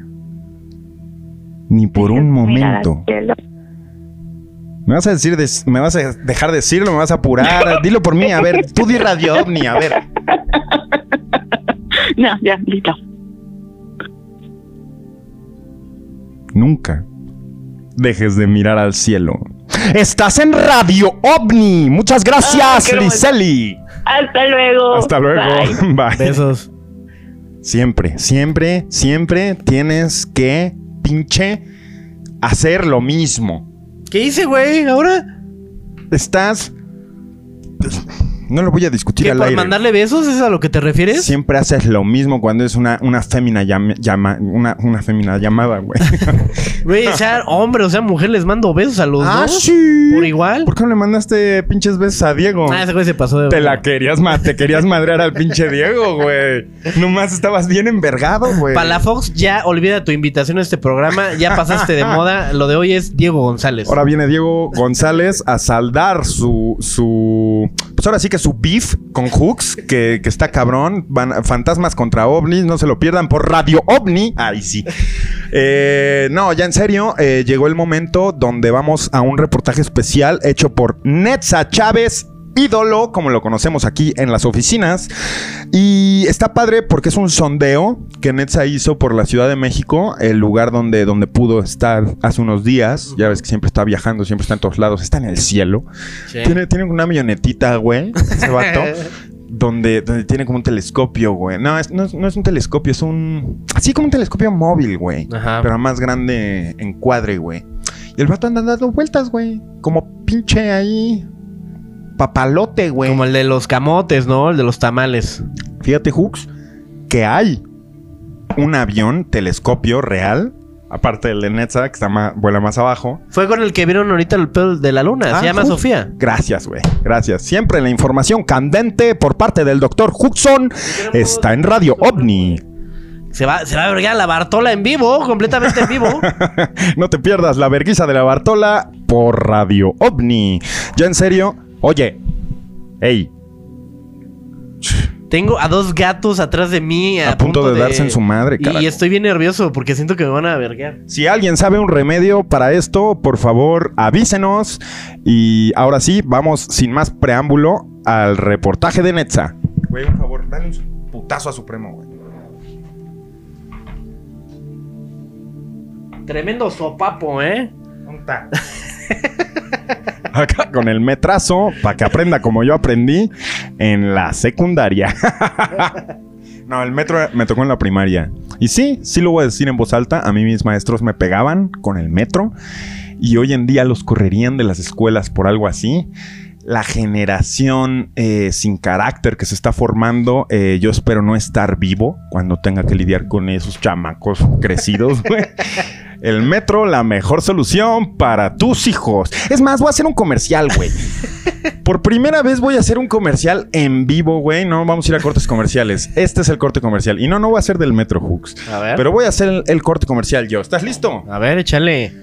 Ni por un momento. ¿Me vas a decir, des- me vas a dejar decirlo, me vas a apurar? Dilo por mí, a ver, tú di Radio [LAUGHS] OVNI, a ver. No, ya, listo. Nunca dejes de mirar al cielo. Estás en Radio OVNI. Muchas gracias, Ah. Liseli. Hasta luego. Hasta luego. Bye. [LAUGHS] Bye. Besos. Siempre, siempre, siempre tienes que pinche hacer lo mismo. ¿Qué hice, güey? ¿Ahora? Estás... No lo voy a discutir ¿Qué, al por aire. mandarle besos? ¿Es a lo que te refieres? Siempre haces lo mismo cuando es una, una fémina llama, llama- una, una fémina llamada, güey. [LAUGHS] Güey, sea hombre o sea mujer, les mando besos a los ah, dos. sí. ¿Por igual? ¿Por qué no le mandaste pinches besos a Diego? Ah, ese güey se pasó de... Te la querías, ma te querías madrear al pinche Diego, güey. Nomás estabas bien envergado, güey. Palafox, ya olvida tu invitación a este programa. Ya pasaste de moda. Lo de hoy es Diego González. Ahora viene Diego González a saldar su, su, pues ahora sí que su beef con Hooks, que, que está cabrón. Van, fantasmas contra ovnis, no se lo pierdan por Radio OVNI. Ahí sí. [LAUGHS] Eh, no, ya en serio, eh, llegó el momento donde vamos a un reportaje especial hecho por Netza Chávez. Ídolo, como lo conocemos aquí en las oficinas. Y está padre porque es un sondeo que Netza hizo por la Ciudad de México, el lugar donde, donde pudo estar hace unos días. Ya ves que siempre está viajando, siempre está en todos lados, está en el cielo. Sí. Tiene, tiene una millonetita, güey, ese vato. [LAUGHS] donde, donde tiene como un telescopio, güey. No, es- no, es- no es un telescopio, es un... Así como un telescopio móvil, güey. Ajá. Pero más grande en cuadre, güey. Y el vato anda dando vueltas, güey. Como pinche ahí... Papalote, güey. Como el de los camotes, ¿no? El de los tamales. Fíjate, Hooks, que hay un avión telescopio real, aparte del de Netza, que está más, vuela más abajo. Fue con el que vieron ahorita el pedo de la luna. Ah, Se llama ju- Sofía. Gracias, güey. Gracias. Siempre la información candente por parte del doctor Huxon está en Radio OVNI. Se va, se va a vergar la Bartola en vivo, completamente en vivo. [LAUGHS] no te pierdas la verguiza de la Bartola por Radio OVNI. Ya en serio, oye, ey, Tengo a dos gatos atrás de mí. A punto de darse en su madre, Y- carajo. Y estoy bien nervioso porque siento que me van a verguear. Si alguien sabe un remedio para esto, por favor avísenos. Y ahora sí, vamos sin más preámbulo al reportaje de Netza. Güey, un favor, dale un putazo a Supremo, güey. Tremendo sopapo, ¿eh? ¿Dónde está? [LAUGHS] [LAUGHS] Acá con el metrazo, para que aprenda como yo aprendí en la secundaria. [LAUGHS] no, el metro me tocó en la primaria. Y sí, sí lo voy a decir en voz alta. A mí mis maestros me pegaban con el metro. Y hoy en día los correrían de las escuelas por algo así. La generación eh, sin carácter que se está formando, eh, yo espero no estar vivo cuando tenga que lidiar con esos chamacos crecidos, [LAUGHS] güey. El metro, la mejor solución para tus hijos. Es más, voy a hacer un comercial, güey. Por primera vez voy a hacer un comercial en vivo, güey. No vamos a ir a cortes comerciales. Este es el corte comercial. Y no, no voy a ser del Metro Hooks. A ver. Pero voy a hacer el, el corte comercial yo. ¿Estás listo? A ver, échale.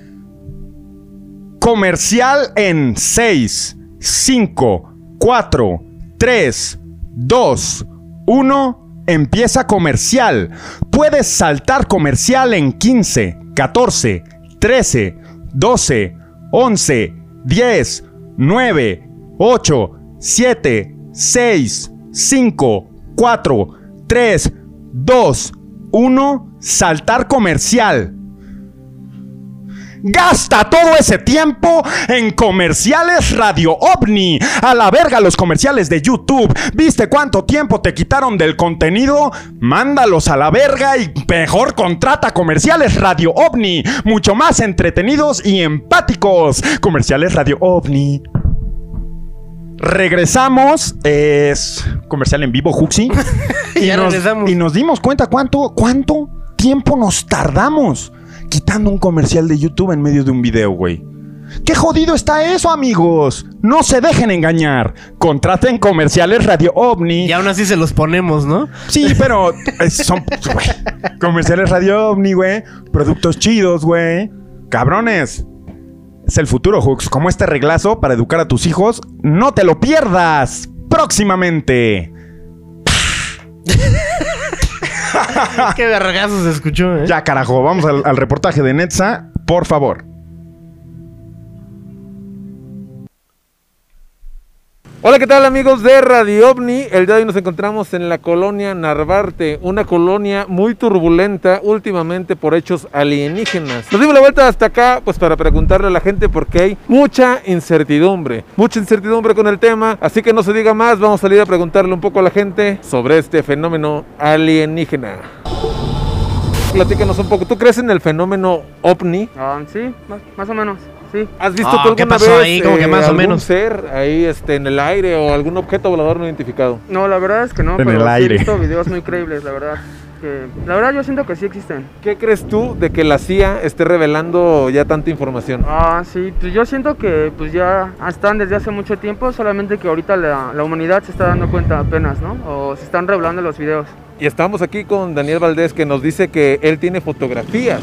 Comercial en 6, 5, 4, 3, 2, 1, empieza comercial. Puedes saltar comercial en 15, 14, 13, 12, 11, 10, 9, 8, 7, 6, 5, 4, 3, 2, 1, saltar comercial. Gasta todo ese tiempo en comerciales Radio OVNI. A la verga los comerciales de YouTube. ¿Viste cuánto tiempo te quitaron del contenido? Mándalos a la verga y mejor contrata comerciales Radio OVNI. Mucho más entretenidos y empáticos. Comerciales Radio OVNI. Regresamos. Es comercial en vivo, Juxi. [LAUGHS] y, Ya nos, regresamos. y nos dimos cuenta cuánto, cuánto tiempo nos tardamos quitando un comercial de YouTube en medio de un video, güey. ¡Qué jodido está eso, amigos! No se dejen engañar. Contraten comerciales Radio OVNI. Y aún así se los ponemos, ¿no? Sí, [LAUGHS] pero es- son güey, comerciales Radio OVNI, güey. Productos chidos, güey. Cabrones. Es el futuro, Hooks. Como este reglazo para educar a tus hijos, no te lo pierdas. Próximamente. [LAUGHS] [LAUGHS] Qué vergazo se escuchó, ¿eh? Ya, carajo. Vamos al, al reportaje de Netza, por favor. Hola, ¿qué tal amigos de Radio OVNI? El día de hoy nos encontramos en la colonia Narvarte, una colonia muy turbulenta últimamente por hechos alienígenas. Nos dimos la vuelta hasta acá pues para preguntarle a la gente porque hay mucha incertidumbre, mucha incertidumbre con el tema, así que no se diga más, vamos a salir a preguntarle un poco a la gente sobre este fenómeno alienígena. Platícanos un poco, ¿tú crees en el fenómeno OVNI? Ah, sí, más o menos, sí. ¿Has visto Ah, tú ¿qué alguna pasó vez ahí? Como que más o algún menos. ser ahí este, en el aire o algún objeto volador no identificado? No, la verdad es que no, En pero el sí aire. he visto videos muy creíbles, la verdad. Que, la verdad yo siento que sí existen. ¿Qué crees tú de que la CIA esté revelando ya tanta información? Ah, sí, pues yo siento que pues ya están desde hace mucho tiempo, solamente que ahorita la, la humanidad se está dando cuenta apenas, ¿no? O se están revelando los videos. Y estamos aquí con Daniel Valdés que nos dice que él tiene fotografías,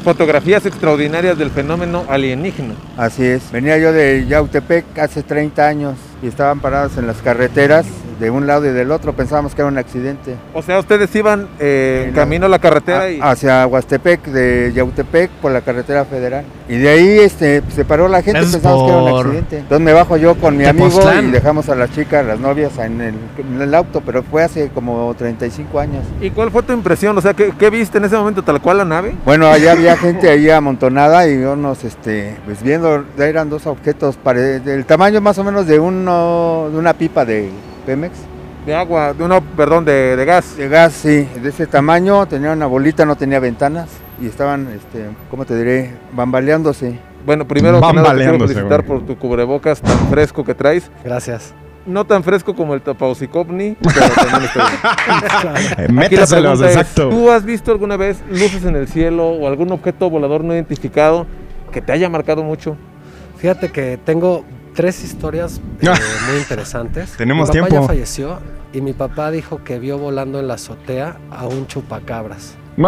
fotografías extraordinarias del fenómeno alienígena. Así es. Venía yo de Yautepec hace 30 años y estaban parados en las carreteras de un lado y del otro. Pensábamos que era un accidente. O sea, ustedes iban eh, en camino a la carretera A- y... Hacia Huastepec, de Yautepec por la carretera federal. Y de ahí este, se paró la gente, Es pensamos que era un accidente. Entonces me bajo yo con mi amigo y dejamos a las chicas, las novias en el, en el auto, pero fue hace como 35 años. ¿Y cuál fue tu impresión? O sea, ¿qué, qué viste en ese momento tal cual la nave? Bueno, allá [LAUGHS] había gente ahí amontonada y unos, este, pues viendo, eran dos objetos pare- del tamaño más o menos de uno, de una pipa de Pemex. De agua, de uno, perdón, de, de gas. De gas, sí, de ese tamaño, tenía una bolita, no tenía ventanas y estaban, este, ¿cómo te diré? Bambaleándose. Bueno, primero que nada te quiero felicitar por tu cubrebocas tan fresco que traes. Gracias. No tan fresco como el tapaucicopni, pero también está bien. [LAUGHS] Eh, Métaselos, es, exacto. ¿Tú has visto alguna vez luces en el cielo o algún objeto volador no identificado que te haya marcado mucho? Fíjate que tengo tres historias eh, [LAUGHS] muy interesantes. Tenemos mi papá tiempo. ya falleció y mi papá dijo que vio volando en la azotea a un chupacabras. [LAUGHS]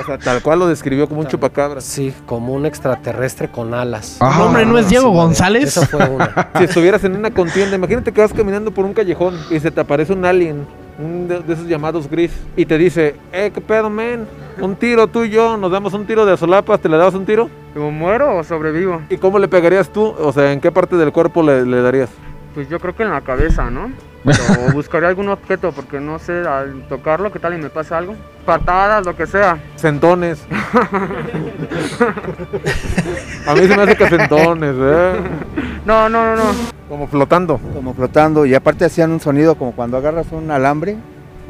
O sea, tal cual lo describió como un chupacabras. Sí, como un extraterrestre con alas. Ah. ¿Tu nombre no es Diego González? Esa fue una. [LAUGHS] Si estuvieras en una contienda, imagínate que vas caminando por un callejón y se te aparece un alien, un de, de esos llamados gris, y te dice, eh, qué pedo, men, un tiro tú y yo, nos damos un tiro de solapas, ¿te le dabas un tiro? ¿O muero o sobrevivo? ¿Y cómo le pegarías tú? O sea, ¿en qué parte del cuerpo le, le darías? Pues yo creo que en la cabeza, ¿no? O [LAUGHS] buscaría algún objeto porque no sé, al tocarlo, ¿qué tal y me pasa algo? Patadas, lo que sea. Centones. [LAUGHS] A mí se me hace que centones, ¿eh? No, no, no, no. Como flotando. como flotando y aparte hacían un sonido como cuando agarras un alambre.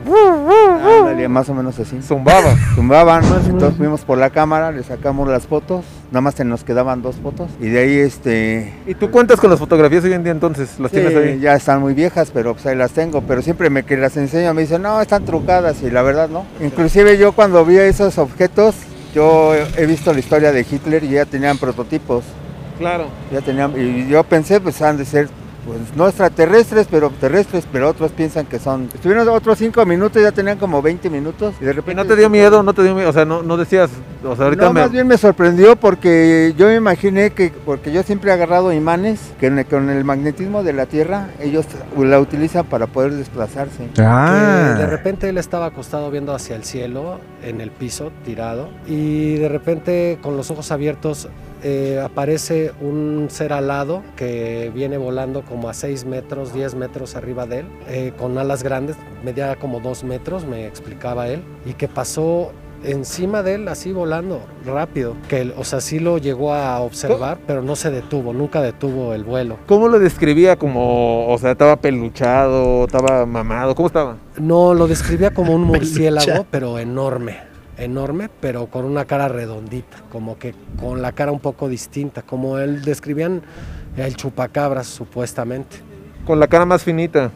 Ándale, más o menos así. Zumbaba. Zumbaban, entonces fuimos por la cámara, le sacamos las fotos, nada más se nos quedaban dos fotos y de ahí este ¿Y tú cuentas con las fotografías hoy en día entonces? ¿Las tienes ahí? ya están muy viejas, pero pues ahí las tengo, pero siempre me que las enseño me dicen, "No, están trucadas" y la verdad no. Inclusive yo cuando vi esos objetos, yo he visto la historia de Hitler y ya tenían prototipos. Claro. Ya tenían, y yo pensé, pues han de ser pues no extraterrestres, pero terrestres, pero otros piensan que son. Estuvieron otros cinco minutos, ya tenían como 20 minutos y de ¿Y repente. no te dio miedo? ¿No te dio miedo? O sea, no, no decías, o sea, ahorita no, me... más bien me sorprendió porque yo me imaginé que, porque yo siempre he agarrado imanes, que en- con el magnetismo de la Tierra, ellos la utilizan para poder desplazarse. Ah. que de repente él estaba acostado viendo hacia el cielo, en el piso, tirado, y de repente con los ojos abiertos eh, aparece un ser alado que viene volando como a 6 metros, 10 metros arriba de él, eh, con alas grandes, medía como 2 metros, me explicaba él, y que pasó encima de él así volando rápido, que o sea, sí lo llegó a observar, pero no se detuvo, nunca detuvo el vuelo. ¿Cómo lo describía como, o sea, estaba peluchado, estaba mamado? ¿Cómo estaba? No, lo describía como un [LAUGHS] murciélago, pero enorme. Enorme, pero con una cara redondita, como que con la cara un poco distinta, como él describían el chupacabras, supuestamente. Con la cara más finita.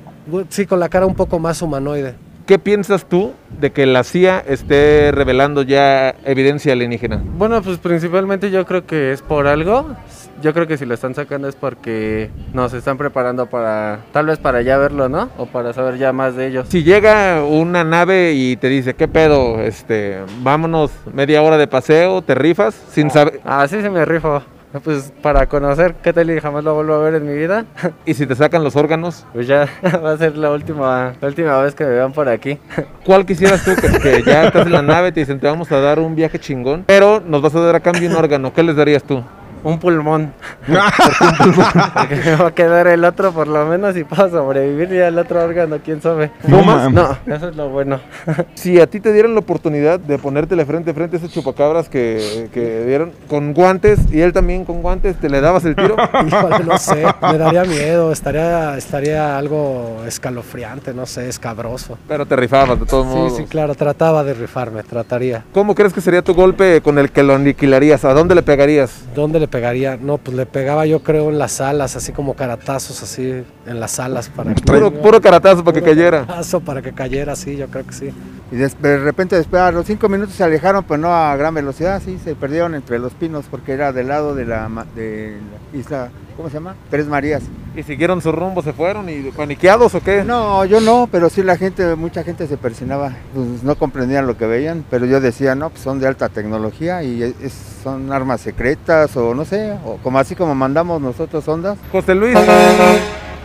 Sí, con la cara un poco más humanoide. ¿Qué piensas tú de que la CIA esté revelando ya evidencia alienígena? Bueno, pues principalmente yo creo que es por algo. Yo creo que si lo están sacando es porque nos están preparando para, tal vez para ya verlo, ¿no? O para saber ya más de ellos. Si llega una nave y te dice, ¿qué pedo? Este, vámonos media hora de paseo, te rifas sin saber. Ah, sí se me rifo. Pues para conocer qué tal y jamás lo vuelvo a ver en mi vida. [LAUGHS] Y si te sacan los órganos, Pues ya [LAUGHS] va a ser la última, la última vez que me vean por aquí. [LAUGHS] ¿cuál quisieras tú? Que, que ya estás en la nave, te dicen, te vamos a dar un viaje chingón, pero nos vas a dar a cambio un órgano. ¿Qué les darías tú? Un pulmón. [LAUGHS] [LAUGHS] Porque me va a quedar el otro por lo menos y puedo sobrevivir ya el otro órgano, quién sabe. No mames. No, eso es lo bueno. [LAUGHS] Si a ti te dieran la oportunidad de ponértele frente a frente a ese chupacabras que, que dieron con guantes y él también con guantes, ¿te le dabas el tiro? Híjole, no sé, me daría miedo, estaría, estaría algo escalofriante, no sé, escabroso. Pero te rifabas de todos modos. Sí, sí, claro, trataba de rifarme, trataría. ¿Cómo crees que sería tu golpe con el que lo aniquilarías? ¿A dónde le pegarías? ¿Dónde le pegaría? No, pues le pegaba yo creo en las alas, así como caratazos, así en las alas para que Puro, puro caratazo para que cayera. caratazo para que cayera, sí, yo creo que sí. Y de repente después a los cinco minutos se alejaron, pero no a gran velocidad, sí, se perdieron entre los pinos porque era del lado de la, ma- de la isla, ¿cómo se llama? Tres Marías. ¿Y siguieron su rumbo, se fueron y paniqueados o qué? No, yo no, pero sí la gente, mucha gente se persinaba, pues no comprendían lo que veían, pero yo decía, no, pues son de alta tecnología y es- son armas secretas o no sé, o como así como mandamos nosotros ondas. José Luis.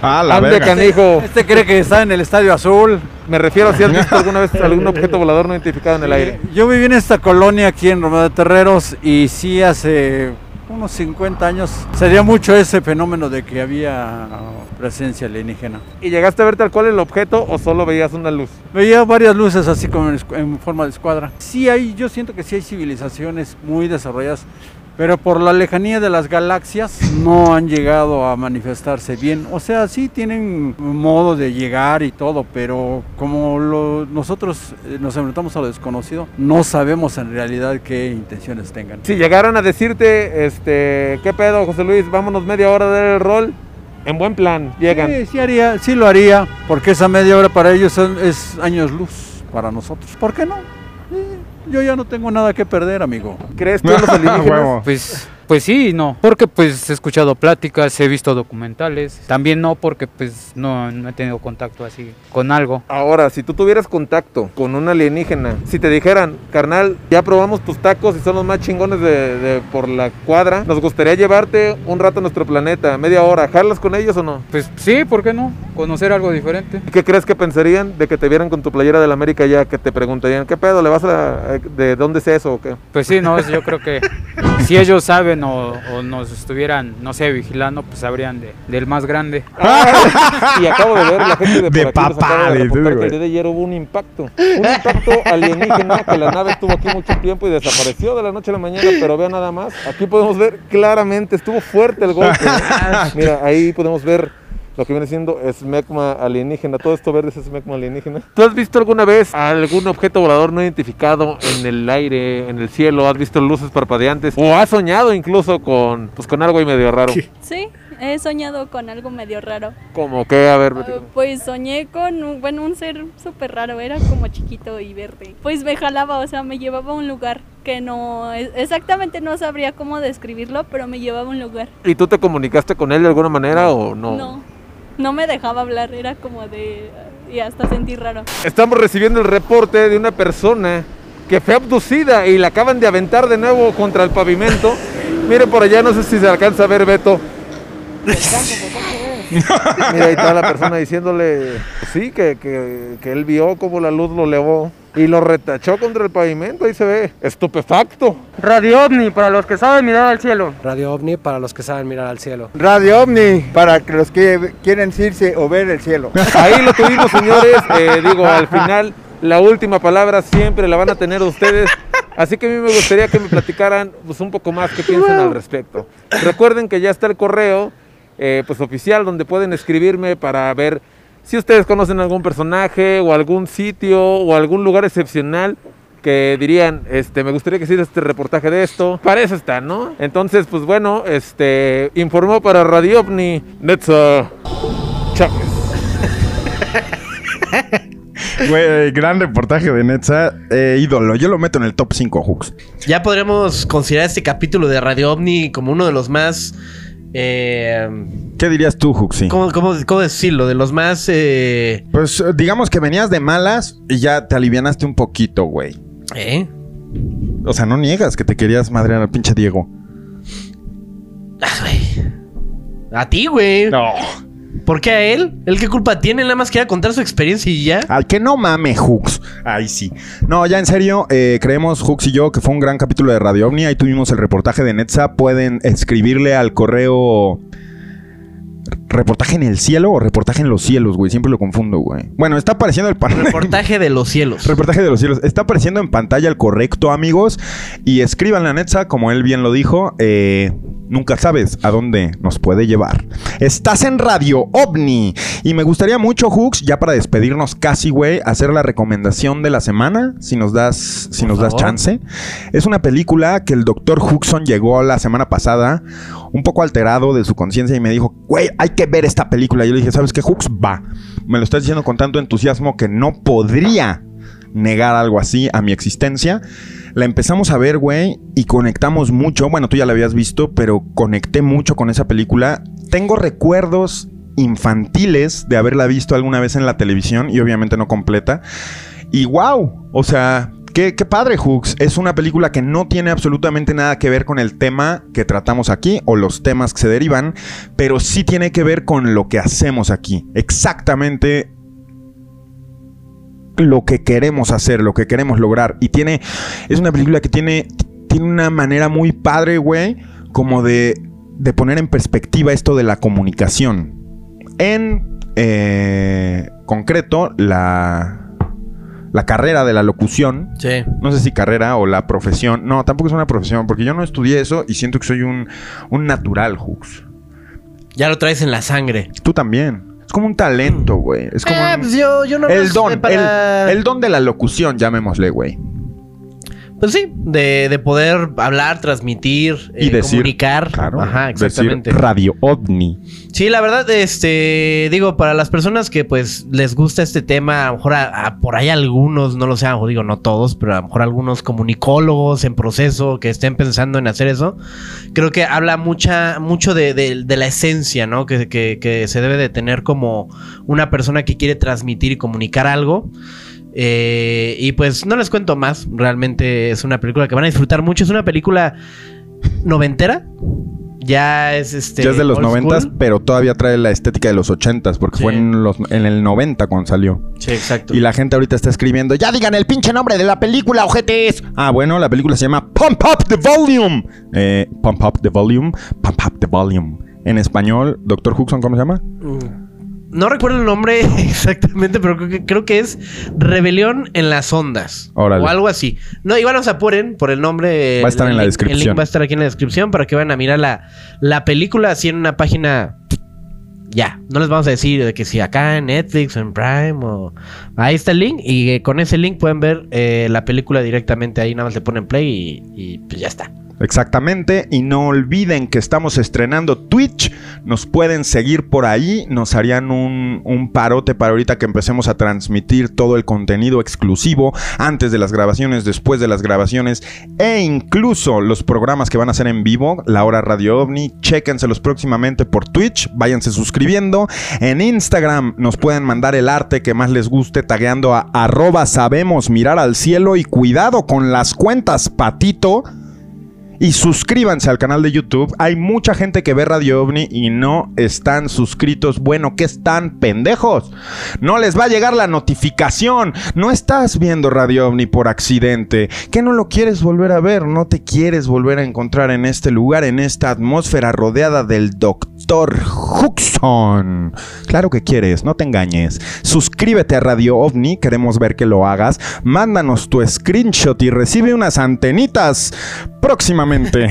Ah, la Ande verga. canijo. Este cree que está en el Estadio Azul. Me refiero a si has visto alguna vez [LAUGHS] algún objeto volador no identificado en el aire. Yo viví en esta colonia aquí en Romeo de Terreros y sí hace unos 50 años se dio mucho ese fenómeno de que había presencia alienígena. ¿Y llegaste a ver tal cual el objeto o solo veías una luz? Veía varias luces así como en, en forma de escuadra. Sí hay, yo siento que sí hay civilizaciones muy desarrolladas, pero por la lejanía de las galaxias no han llegado a manifestarse bien. O sea, sí tienen modo de llegar y todo, pero como lo- nosotros eh, nos enfrentamos a lo desconocido, no sabemos en realidad qué intenciones tengan. Si llegaran a decirte, este, ¿qué pedo, José Luis? Vámonos media hora a dar el rol. En buen plan, llegan. Sí, sí haría, sí lo haría, porque esa media hora para ellos son- es años luz para nosotros. ¿Por qué no? Yo ya no tengo nada que perder, amigo. ¿Crees tú en los [LAUGHS] alienígenas? Pues, pues sí y no, porque pues he escuchado pláticas, he visto documentales, también no porque pues no, no he tenido contacto así con algo. Ahora, si tú tuvieras contacto con un alienígena, si te dijeran, carnal, ya probamos tus tacos y son los más chingones de, de por la cuadra, nos gustaría llevarte un rato a nuestro planeta, media hora, ¿jalas con ellos o no? Pues sí, ¿por qué no? Conocer algo diferente. ¿Y ¿Qué crees que pensarían de que te vieran con tu playera de la América ya, que te preguntarían, ¿qué pedo? ¿Le vas a, de dónde es eso o qué? Pues sí, no, yo creo que [LAUGHS] si ellos saben o, o nos estuvieran, no sé, vigilando, pues sabrían de, del más grande. [LAUGHS] y acabo de ver la gente de, De por aquí nos papá, de reportar que el día de ayer hubo un impacto. Un impacto alienígena que la nave estuvo aquí mucho tiempo y desapareció de la noche a la mañana, pero vean nada más. Aquí podemos ver claramente, estuvo fuerte el golpe. ¿eh? [LAUGHS] Mira, ahí podemos ver lo que viene siendo esmegma alienígena. Todo esto verde es esmegma alienígena. ¿Tú has visto alguna vez algún objeto volador no identificado en el aire, en el cielo? ¿Has visto luces parpadeantes? ¿O has soñado incluso con, pues, con algo ahí medio raro? Sí, he soñado con algo medio raro. Como que, a ver, Ah. Pues soñé con un, bueno, un ser súper raro, era como chiquito y verde. Pues me jalaba, o sea, me llevaba a un lugar que no, e- exactamente no sabría cómo describirlo, pero me llevaba a un lugar. ¿Y tú te comunicaste con él de alguna manera o no? No, no me dejaba hablar, era como de... Y hasta sentí raro. Estamos recibiendo el reporte de una persona que fue abducida y la acaban de aventar de nuevo contra el pavimento. Mire por allá, no sé si se alcanza a ver, Beto. [LAUGHS] [LAUGHS] Mira, ahí está la persona diciéndole, sí, que, que, que él vio como la luz lo levó y lo retachó contra el pavimento, ahí se ve, estupefacto. Radio OVNI, para los que saben mirar al cielo. Radio OVNI para los que saben mirar al cielo. Radio OVNI, para que los que quieren irse o ver el cielo. [LAUGHS] Ahí lo tuvimos, señores. Eh, digo, al final, la última palabra siempre la van a tener ustedes. Así que a mí me gustaría que me platicaran pues, un poco más qué piensan al respecto. Recuerden que ya está el correo eh, pues, oficial donde pueden escribirme para ver si ustedes conocen algún personaje o algún sitio o algún lugar excepcional que dirían, este, me gustaría que hiciera este reportaje de esto. Para eso está, ¿no? Entonces, pues bueno, este, informó para Radio OVNI Netza Chávez. [LAUGHS] Güey, gran reportaje de Netza. Eh, ídolo. Yo lo meto en el top 5, Hooks. Ya podríamos considerar este capítulo de Radio OVNI como uno de los más... eh, ¿Qué dirías tú, Hooksy? ¿cómo, cómo, cómo decirlo? De los más... eh, Pues eh, digamos que venías de malas y ya te alivianaste un poquito, güey. ¿Eh? O sea, no niegas que te querías madrear al pinche Diego. A ti, güey. No. ¿Por qué a él? ¿Él qué culpa tiene? Nada más quiere contar su experiencia y ya. Al que no mame, Hooks. Ahí sí. No, ya en serio, eh, creemos, Hooks y yo, que fue un gran capítulo de Radio Omni. Ahí tuvimos el reportaje de Netza. Pueden escribirle al correo. ¿Reportaje en el cielo o reportaje en los cielos, güey? Siempre lo confundo, güey. Bueno, está apareciendo el pan- Reportaje de los cielos. [LAUGHS] Reportaje de los cielos. Está apareciendo en pantalla el correcto, amigos. Y escríbanle a Netza, como él bien lo dijo. eh, nunca sabes a dónde nos puede llevar. Estás en Radio OVNI. Y me gustaría mucho, Hooks, ya para despedirnos casi, güey, hacer la recomendación de la semana. Si nos das, si Por nos das chance. Es una película que el doctor Huxon llegó la semana pasada. Un poco alterado de su conciencia y me dijo, güey, hay que ver esta película. Yo le dije, ¿sabes qué, Hooks? Va. Me lo estás diciendo con tanto entusiasmo que no podría negar algo así a mi existencia. La empezamos a ver, güey, y conectamos mucho. Bueno, tú ya la habías visto, pero conecté mucho con esa película. Tengo recuerdos infantiles de haberla visto alguna vez en la televisión y obviamente no completa. Y wow, o sea, qué, padre, Hooks. Es una película que no tiene absolutamente nada que ver con el tema que tratamos aquí o los temas que se derivan, pero sí tiene que ver con lo que hacemos aquí. Exactamente lo que queremos hacer, lo que queremos lograr. Y tiene. Es una película que tiene. Tiene una manera muy padre, güey. Como de. De poner en perspectiva esto de la comunicación. En eh, concreto, la. La carrera de la locución. Sí. No sé si carrera o la profesión. No, tampoco es una profesión, porque yo no estudié eso y siento que soy un, un natural, Hooks. Ya lo traes en la sangre. Tú también. Es como un talento, güey. Es como Ah, un- pues yo, yo no el don, el, el don de la locución, llamémosle, güey. Pues sí, de, de poder hablar, transmitir, Y eh, decir, comunicar. Claro, Ajá, decir exactamente. Radio OVNI. Sí, la verdad, este, digo, para las personas que pues les gusta este tema, a lo mejor a- a- por ahí algunos, no lo sé, o digo, no todos, pero a lo mejor algunos comunicólogos en proceso que estén pensando en hacer eso, creo que habla mucha, mucho de, de- de la esencia, ¿no? Que, que- que se debe de tener como una persona que quiere transmitir y comunicar algo. Eh, y pues no les cuento más, realmente es una película que van a disfrutar mucho, es una película noventera. Ya es este. ya es de los noventas, pero todavía trae la estética de los ochentas, porque fue en, los, en el 90 cuando salió. Sí, exacto. Y la gente ahorita está escribiendo, ya digan el pinche nombre de la película, ojetes. Ah, bueno, la película se llama Pump Up the Volume. Eh, Pump Up the Volume, Pump Up the Volume. En español, Doctor Huxon, ¿cómo se llama? No recuerdo el nombre [LAUGHS] exactamente, pero creo que, creo que es Rebelión en las Ondas. Órale. O algo así. No, igual nos apuren por el nombre. Va a estar el en la link- descripción. El link va a estar aquí en la descripción para que vayan a mirar la, la película así en una página. Ya, no les vamos a decir de que si acá en Netflix o en Prime o... Ahí está el link y eh, con ese link pueden ver eh, la película directamente ahí, nada más le ponen play y, y, pues ya está. Exactamente, y no olviden que estamos estrenando Twitch, nos pueden seguir por ahí, nos harían un, parote para ahorita que empecemos a transmitir todo el contenido exclusivo antes de las grabaciones, después de las grabaciones e incluso los programas que van a ser en vivo, la hora Radio OVNI, chéquenselos próximamente por Twitch, váyanse suscribiendo, en Instagram nos pueden mandar el arte que más les guste tagueando a arroba sabemos mirar al cielo y cuidado con las cuentas patito y suscríbanse al canal de YouTube. Hay mucha gente que ve Radio OVNI y no están suscritos. Bueno, ¿qué están pendejos? No les va a llegar la notificación. No estás viendo Radio OVNI por accidente. ¿Qué no lo quieres volver a ver? No te quieres volver a encontrar en este lugar, en esta atmósfera rodeada del doctor Huxon. Claro que quieres, no te engañes. Suscríbete a Radio OVNI, queremos ver que lo hagas. Mándanos tu screenshot y recibe unas antenitas próximamente.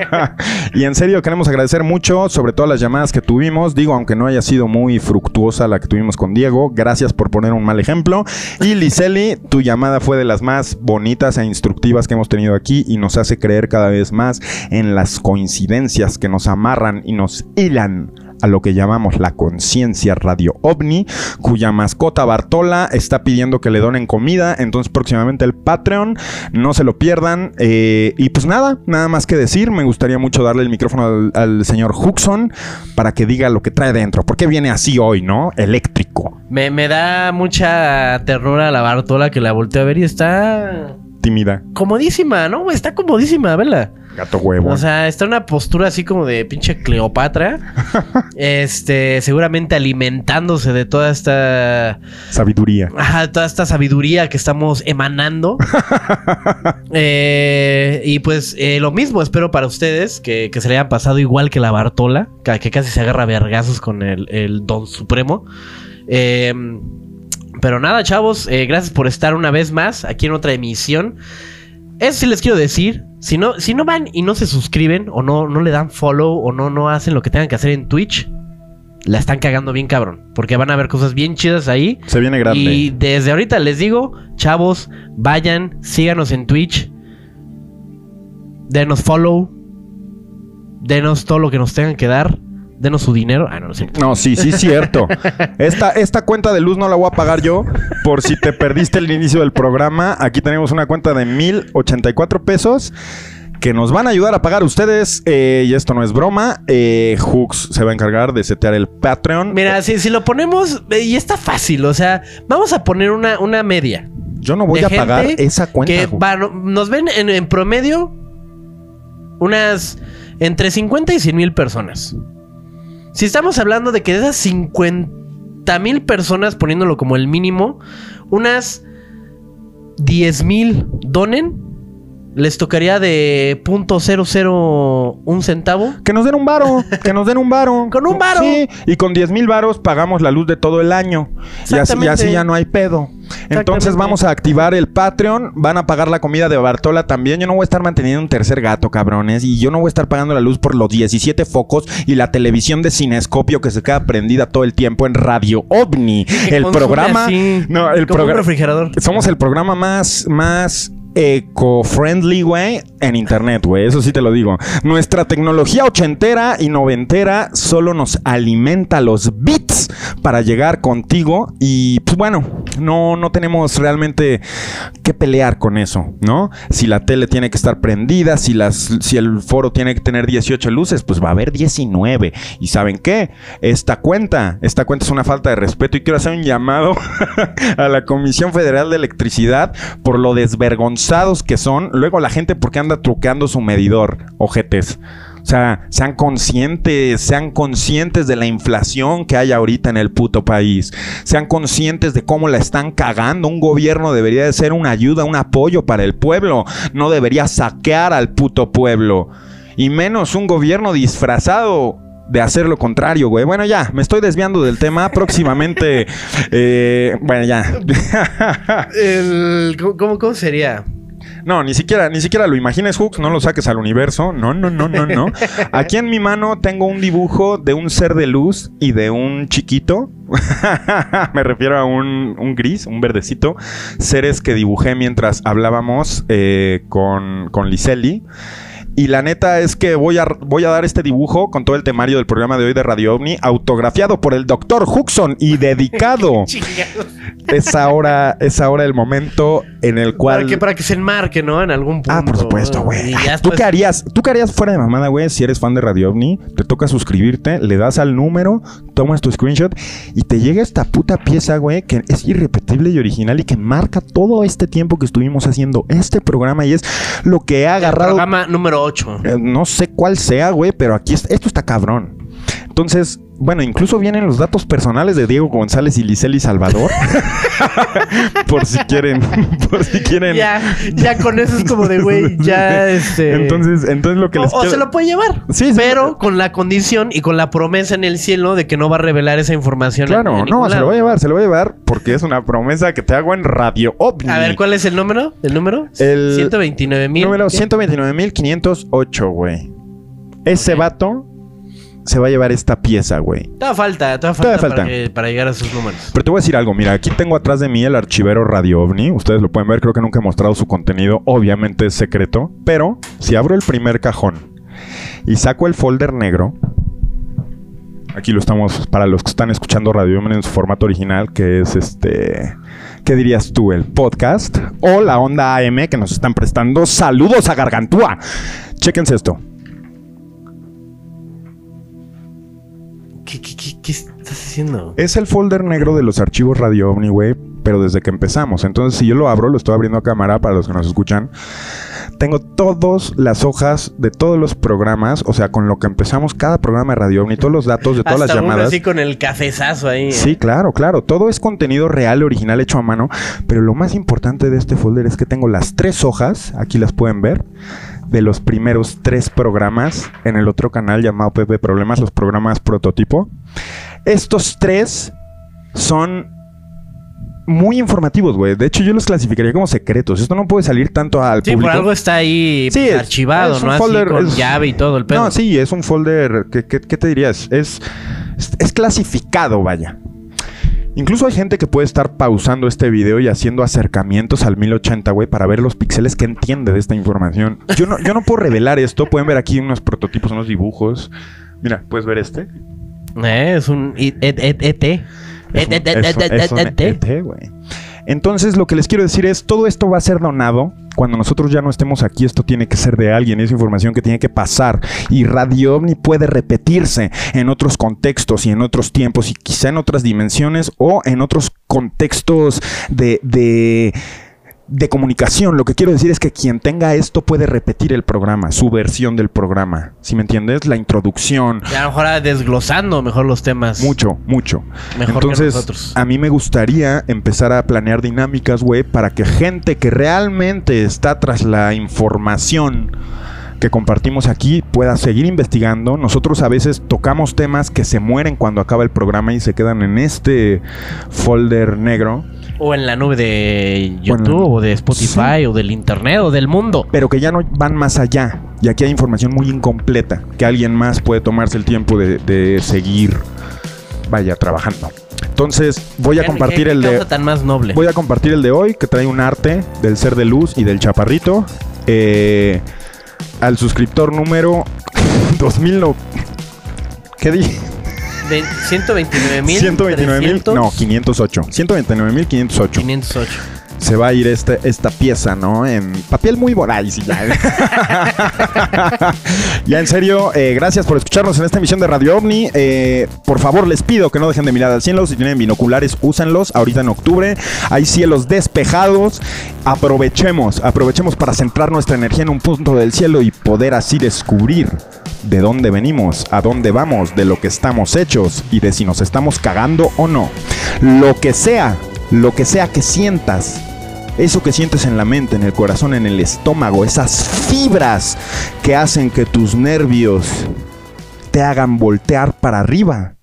[LAUGHS] y en serio queremos agradecer mucho sobre todas las llamadas que tuvimos. Digo, aunque no haya sido muy fructuosa la que tuvimos con Diego, gracias por poner un mal ejemplo. Y Liseli, tu llamada fue de las más bonitas e instructivas que hemos tenido aquí y nos hace creer cada vez más en las coincidencias que nos amarran y nos hilan a lo que llamamos la conciencia radio ovni, cuya mascota Bartola está pidiendo que le donen comida, entonces próximamente el Patreon, no se lo pierdan. Eh, y pues nada, nada más que decir, me gustaría mucho darle el micrófono al, al señor Huxon para que diga lo que trae dentro, porque viene así hoy, ¿no? Eléctrico. Me, me da mucha ternura la Bartola que la volteo a ver y está... Tímida. Comodísima, ¿no? Está comodísima, vela. Gato huevo. O sea, está en una postura así como de pinche Cleopatra. [LAUGHS] este, seguramente alimentándose de toda esta sabiduría. Ajá, toda esta sabiduría que estamos emanando. [LAUGHS] eh, y pues eh, lo mismo espero para ustedes, que, que, se le hayan pasado igual que la Bartola, que, que casi se agarra vergazos con el, el Don Supremo. Eh, pero nada, chavos, eh, gracias por estar una vez más aquí en otra emisión. Eso sí les quiero decir. Si no, si no van y no se suscriben, o no, no le dan follow, o no, no hacen lo que tengan que hacer en Twitch, la están cagando bien cabrón. Porque van a ver cosas bien chidas ahí. Se viene grande. Y desde ahorita les digo, chavos, vayan, síganos en Twitch. Denos follow. Denos todo lo que nos tengan que dar denos su dinero. Ah, no, no, sé. no sí, sí, cierto. [LAUGHS] Esta, esta cuenta de luz no la voy a pagar yo por si te perdiste el inicio del programa. Aquí tenemos una cuenta de 1084 pesos que nos van a ayudar a pagar ustedes. Eh, y esto no es broma. Eh, Hooks se va a encargar de setear el Patreon. Mira, si, si lo ponemos, eh, y está fácil, o sea, vamos a poner una, una media. Yo no voy a pagar esa cuenta. Que va, nos ven en, en promedio unas entre 50 y 100 mil personas. Si estamos hablando de que de esas 50 mil personas, poniéndolo como el mínimo, unas 10 mil donen, les tocaría de .001 centavo. Que nos den un varo, que nos den un varo. [LAUGHS] con un varo. Sí, y con 10 mil varos pagamos la luz de todo el año. Y así, y así ya no hay pedo. Entonces vamos a activar el Patreon. Van a pagar la comida de Bartola también. Yo no voy a estar manteniendo un tercer gato, cabrones. Y yo no voy a estar pagando la luz por los 17 focos y la televisión de cinescopio que se queda prendida todo el tiempo en Radio OVNI. [LAUGHS] El programa. Así, no, el programa. refrigerador. Somos el programa más, más eco-friendly, güey, en internet, güey. Eso sí te lo digo. Nuestra tecnología ochentera y noventera solo nos alimenta los bits para llegar contigo. Y pues bueno, no, no tenemos realmente que pelear con eso, ¿no? Si la tele tiene que estar prendida, si, las, si el foro tiene que tener 18 luces, pues va a haber 19. ¿Y saben qué? Esta cuenta, esta cuenta es una falta de respeto y quiero hacer un llamado [LAUGHS] a la Comisión Federal de Electricidad por lo desvergonzado que son. Luego la gente porque anda truqueando su medidor, ojetes. O sea, sean conscientes, sean conscientes de la inflación que hay ahorita en el puto país. Sean conscientes de cómo la están cagando. Un gobierno debería de ser una ayuda, un apoyo para el pueblo. No debería saquear al puto pueblo. Y menos un gobierno disfrazado de hacer lo contrario, güey. Bueno, ya, me estoy desviando del tema. [LAUGHS] Próximamente, eh, bueno, ya. [LAUGHS] El, ¿cómo, ¿Cómo sería? No, ni siquiera, ni siquiera lo imagines, Hooks, no lo saques al universo. No, no, no, no, no. [LAUGHS] Aquí en mi mano tengo un dibujo de un ser de luz y de un chiquito. Me refiero a un, un, gris, un verdecito. Seres que dibujé mientras hablábamos eh, con, con Liseli. Y la neta es que voy a, voy a dar este dibujo con todo el temario del programa de hoy de Radio OVNI, autografiado por el doctor Huxon y dedicado. [LAUGHS] es ahora, es ahora el momento en el cual. Para que, para que se enmarque, ¿no? En algún punto. Ah, por supuesto, güey. ¿Tú qué harías? ¿Tú qué harías fuera de mamada, güey? Si eres fan de Radio OVNI, te toca suscribirte, le das al número, tomas tu screenshot y te llega esta puta pieza, güey, que es irrepetible y original y que marca todo este tiempo que estuvimos haciendo este programa y es lo que ha agarrado. Programa número 8. Eh, No sé cuál sea, güey, pero aquí es- esto está cabrón. Entonces, bueno, incluso vienen los datos personales de Diego González y Liseli Salvador. [LAUGHS] por si quieren, por si quieren. Ya, ya con eso es como de, güey, ya este. Entonces, entonces lo que o, les o quiero- se lo puede llevar. Sí, sí. Pero con la condición y con la promesa en el cielo de que no va a revelar esa información. Claro, en no, se lo voy a llevar, se lo voy a llevar porque es una promesa que te hago en Radio OVNI. A ver, ¿cuál es el número? ¿El número? El 129 mil. Número 129.508, güey. Ese vato se va a llevar esta pieza, güey. Todavía falta, todavía falta, Todavía Para, falta. que- para llegar a sus números. Pero te voy a decir algo, mira, aquí tengo atrás de mí el archivero Radio OVNI, ustedes lo pueden ver, creo que nunca he mostrado su contenido, obviamente es secreto, pero si abro el primer cajón y saco el folder negro, aquí lo estamos, para los que están escuchando Radio OVNI en su formato original, que es este, ¿qué dirías tú? El podcast o la onda AM que nos están prestando. Saludos a Gargantúa. Chéquense esto. ¿Qué, qué, qué, qué estás haciendo? Es el folder negro de los archivos Radio Omni, güey, pero desde que empezamos. Entonces, si yo lo abro, lo estoy abriendo a cámara para los que nos escuchan. Tengo todas las hojas de todos los programas, o sea, con lo que empezamos cada programa de Radio Omni, todos los datos de todas Hasta las uno llamadas. así con el cafezazo ahí. ¿eh? Sí, claro, claro. Todo es contenido real, original, hecho a mano. Pero lo más importante de este folder es que tengo las tres hojas, aquí las pueden ver, de los primeros tres programas en el otro canal llamado Pepe Problemas, los programas prototipo. Estos tres son muy informativos, güey. De hecho, yo los clasificaría como secretos. Esto no puede salir tanto al Sí, público. por algo está ahí Sí, es- archivado, es un ¿no? folder, Así con es- llave y todo el pedo. No, sí, es un folder. ¿Qué, qué- qué te dirías? Es, es clasificado, vaya. Incluso hay gente que puede estar pausando este video y haciendo acercamientos al 1080, güey, para ver los píxeles que entiende de esta información. Yo no, yo no puedo revelar esto. Pueden ver aquí unos prototipos, unos dibujos. Mira, ¿puedes ver este? Eh, es un et- ET, güey. Entonces, lo que les quiero decir es, todo esto va a ser donado. Cuando nosotros ya no estemos aquí, esto tiene que ser de alguien, es información que tiene que pasar. Y Radio OVNI puede repetirse en otros contextos y en otros tiempos y quizá en otras dimensiones o en otros contextos de... de de comunicación. Lo que quiero decir es que quien tenga esto puede repetir el programa, su versión del programa. ¿Sí me entiendes? La introducción, Y a lo mejor desglosando mejor los temas. mucho, mucho. Mejor que Entonces, nosotros. a mí me gustaría empezar a planear dinámicas, güey, para que gente que realmente está tras la información que compartimos aquí pueda seguir investigando. Nosotros a veces tocamos temas que se mueren cuando acaba el programa y se quedan en este folder negro, O en la nube de YouTube, Bueno, o de Spotify, o del internet, o del mundo. pero que ya no van más allá. Y aquí hay información muy incompleta, que alguien más puede tomarse el tiempo de, de seguir, vaya, trabajando. Entonces, voy a ¿Qué- compartir qué el de... tan más noble. Voy a compartir el de hoy, que trae un arte del ser de luz y del chaparrito. Eh, al suscriptor número 2000. no- ¿Qué dije? De 129 mil. 129 mil. No, 508. 129 mil 508. 508. Se va a ir este, esta pieza, ¿no? En papel muy voraz. y ya. [LAUGHS] ya en serio, eh, gracias por escucharnos en esta emisión de Radio OVNI. Eh, por favor, les pido que no dejen de mirar al cielo. Si tienen binoculares, úsenlos. Ahorita en octubre hay cielos despejados. Aprovechemos, aprovechemos para centrar nuestra energía en un punto del cielo y poder así descubrir de dónde venimos, a dónde vamos, de lo que estamos hechos y de si nos estamos cagando o no. Lo que sea, lo que sea que sientas, eso que sientes en la mente, en el corazón, en el estómago, esas fibras que hacen que tus nervios te hagan voltear para arriba.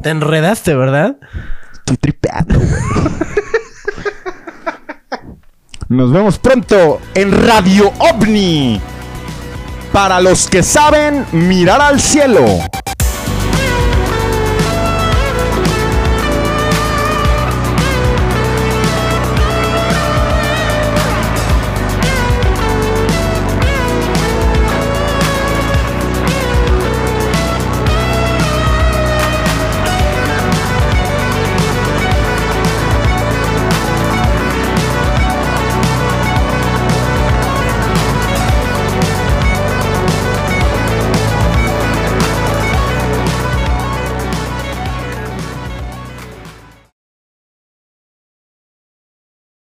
Te enredaste, ¿verdad? Estoy tripeando, güey. Nos vemos pronto en Radio OVNI. Para los que saben mirar al cielo.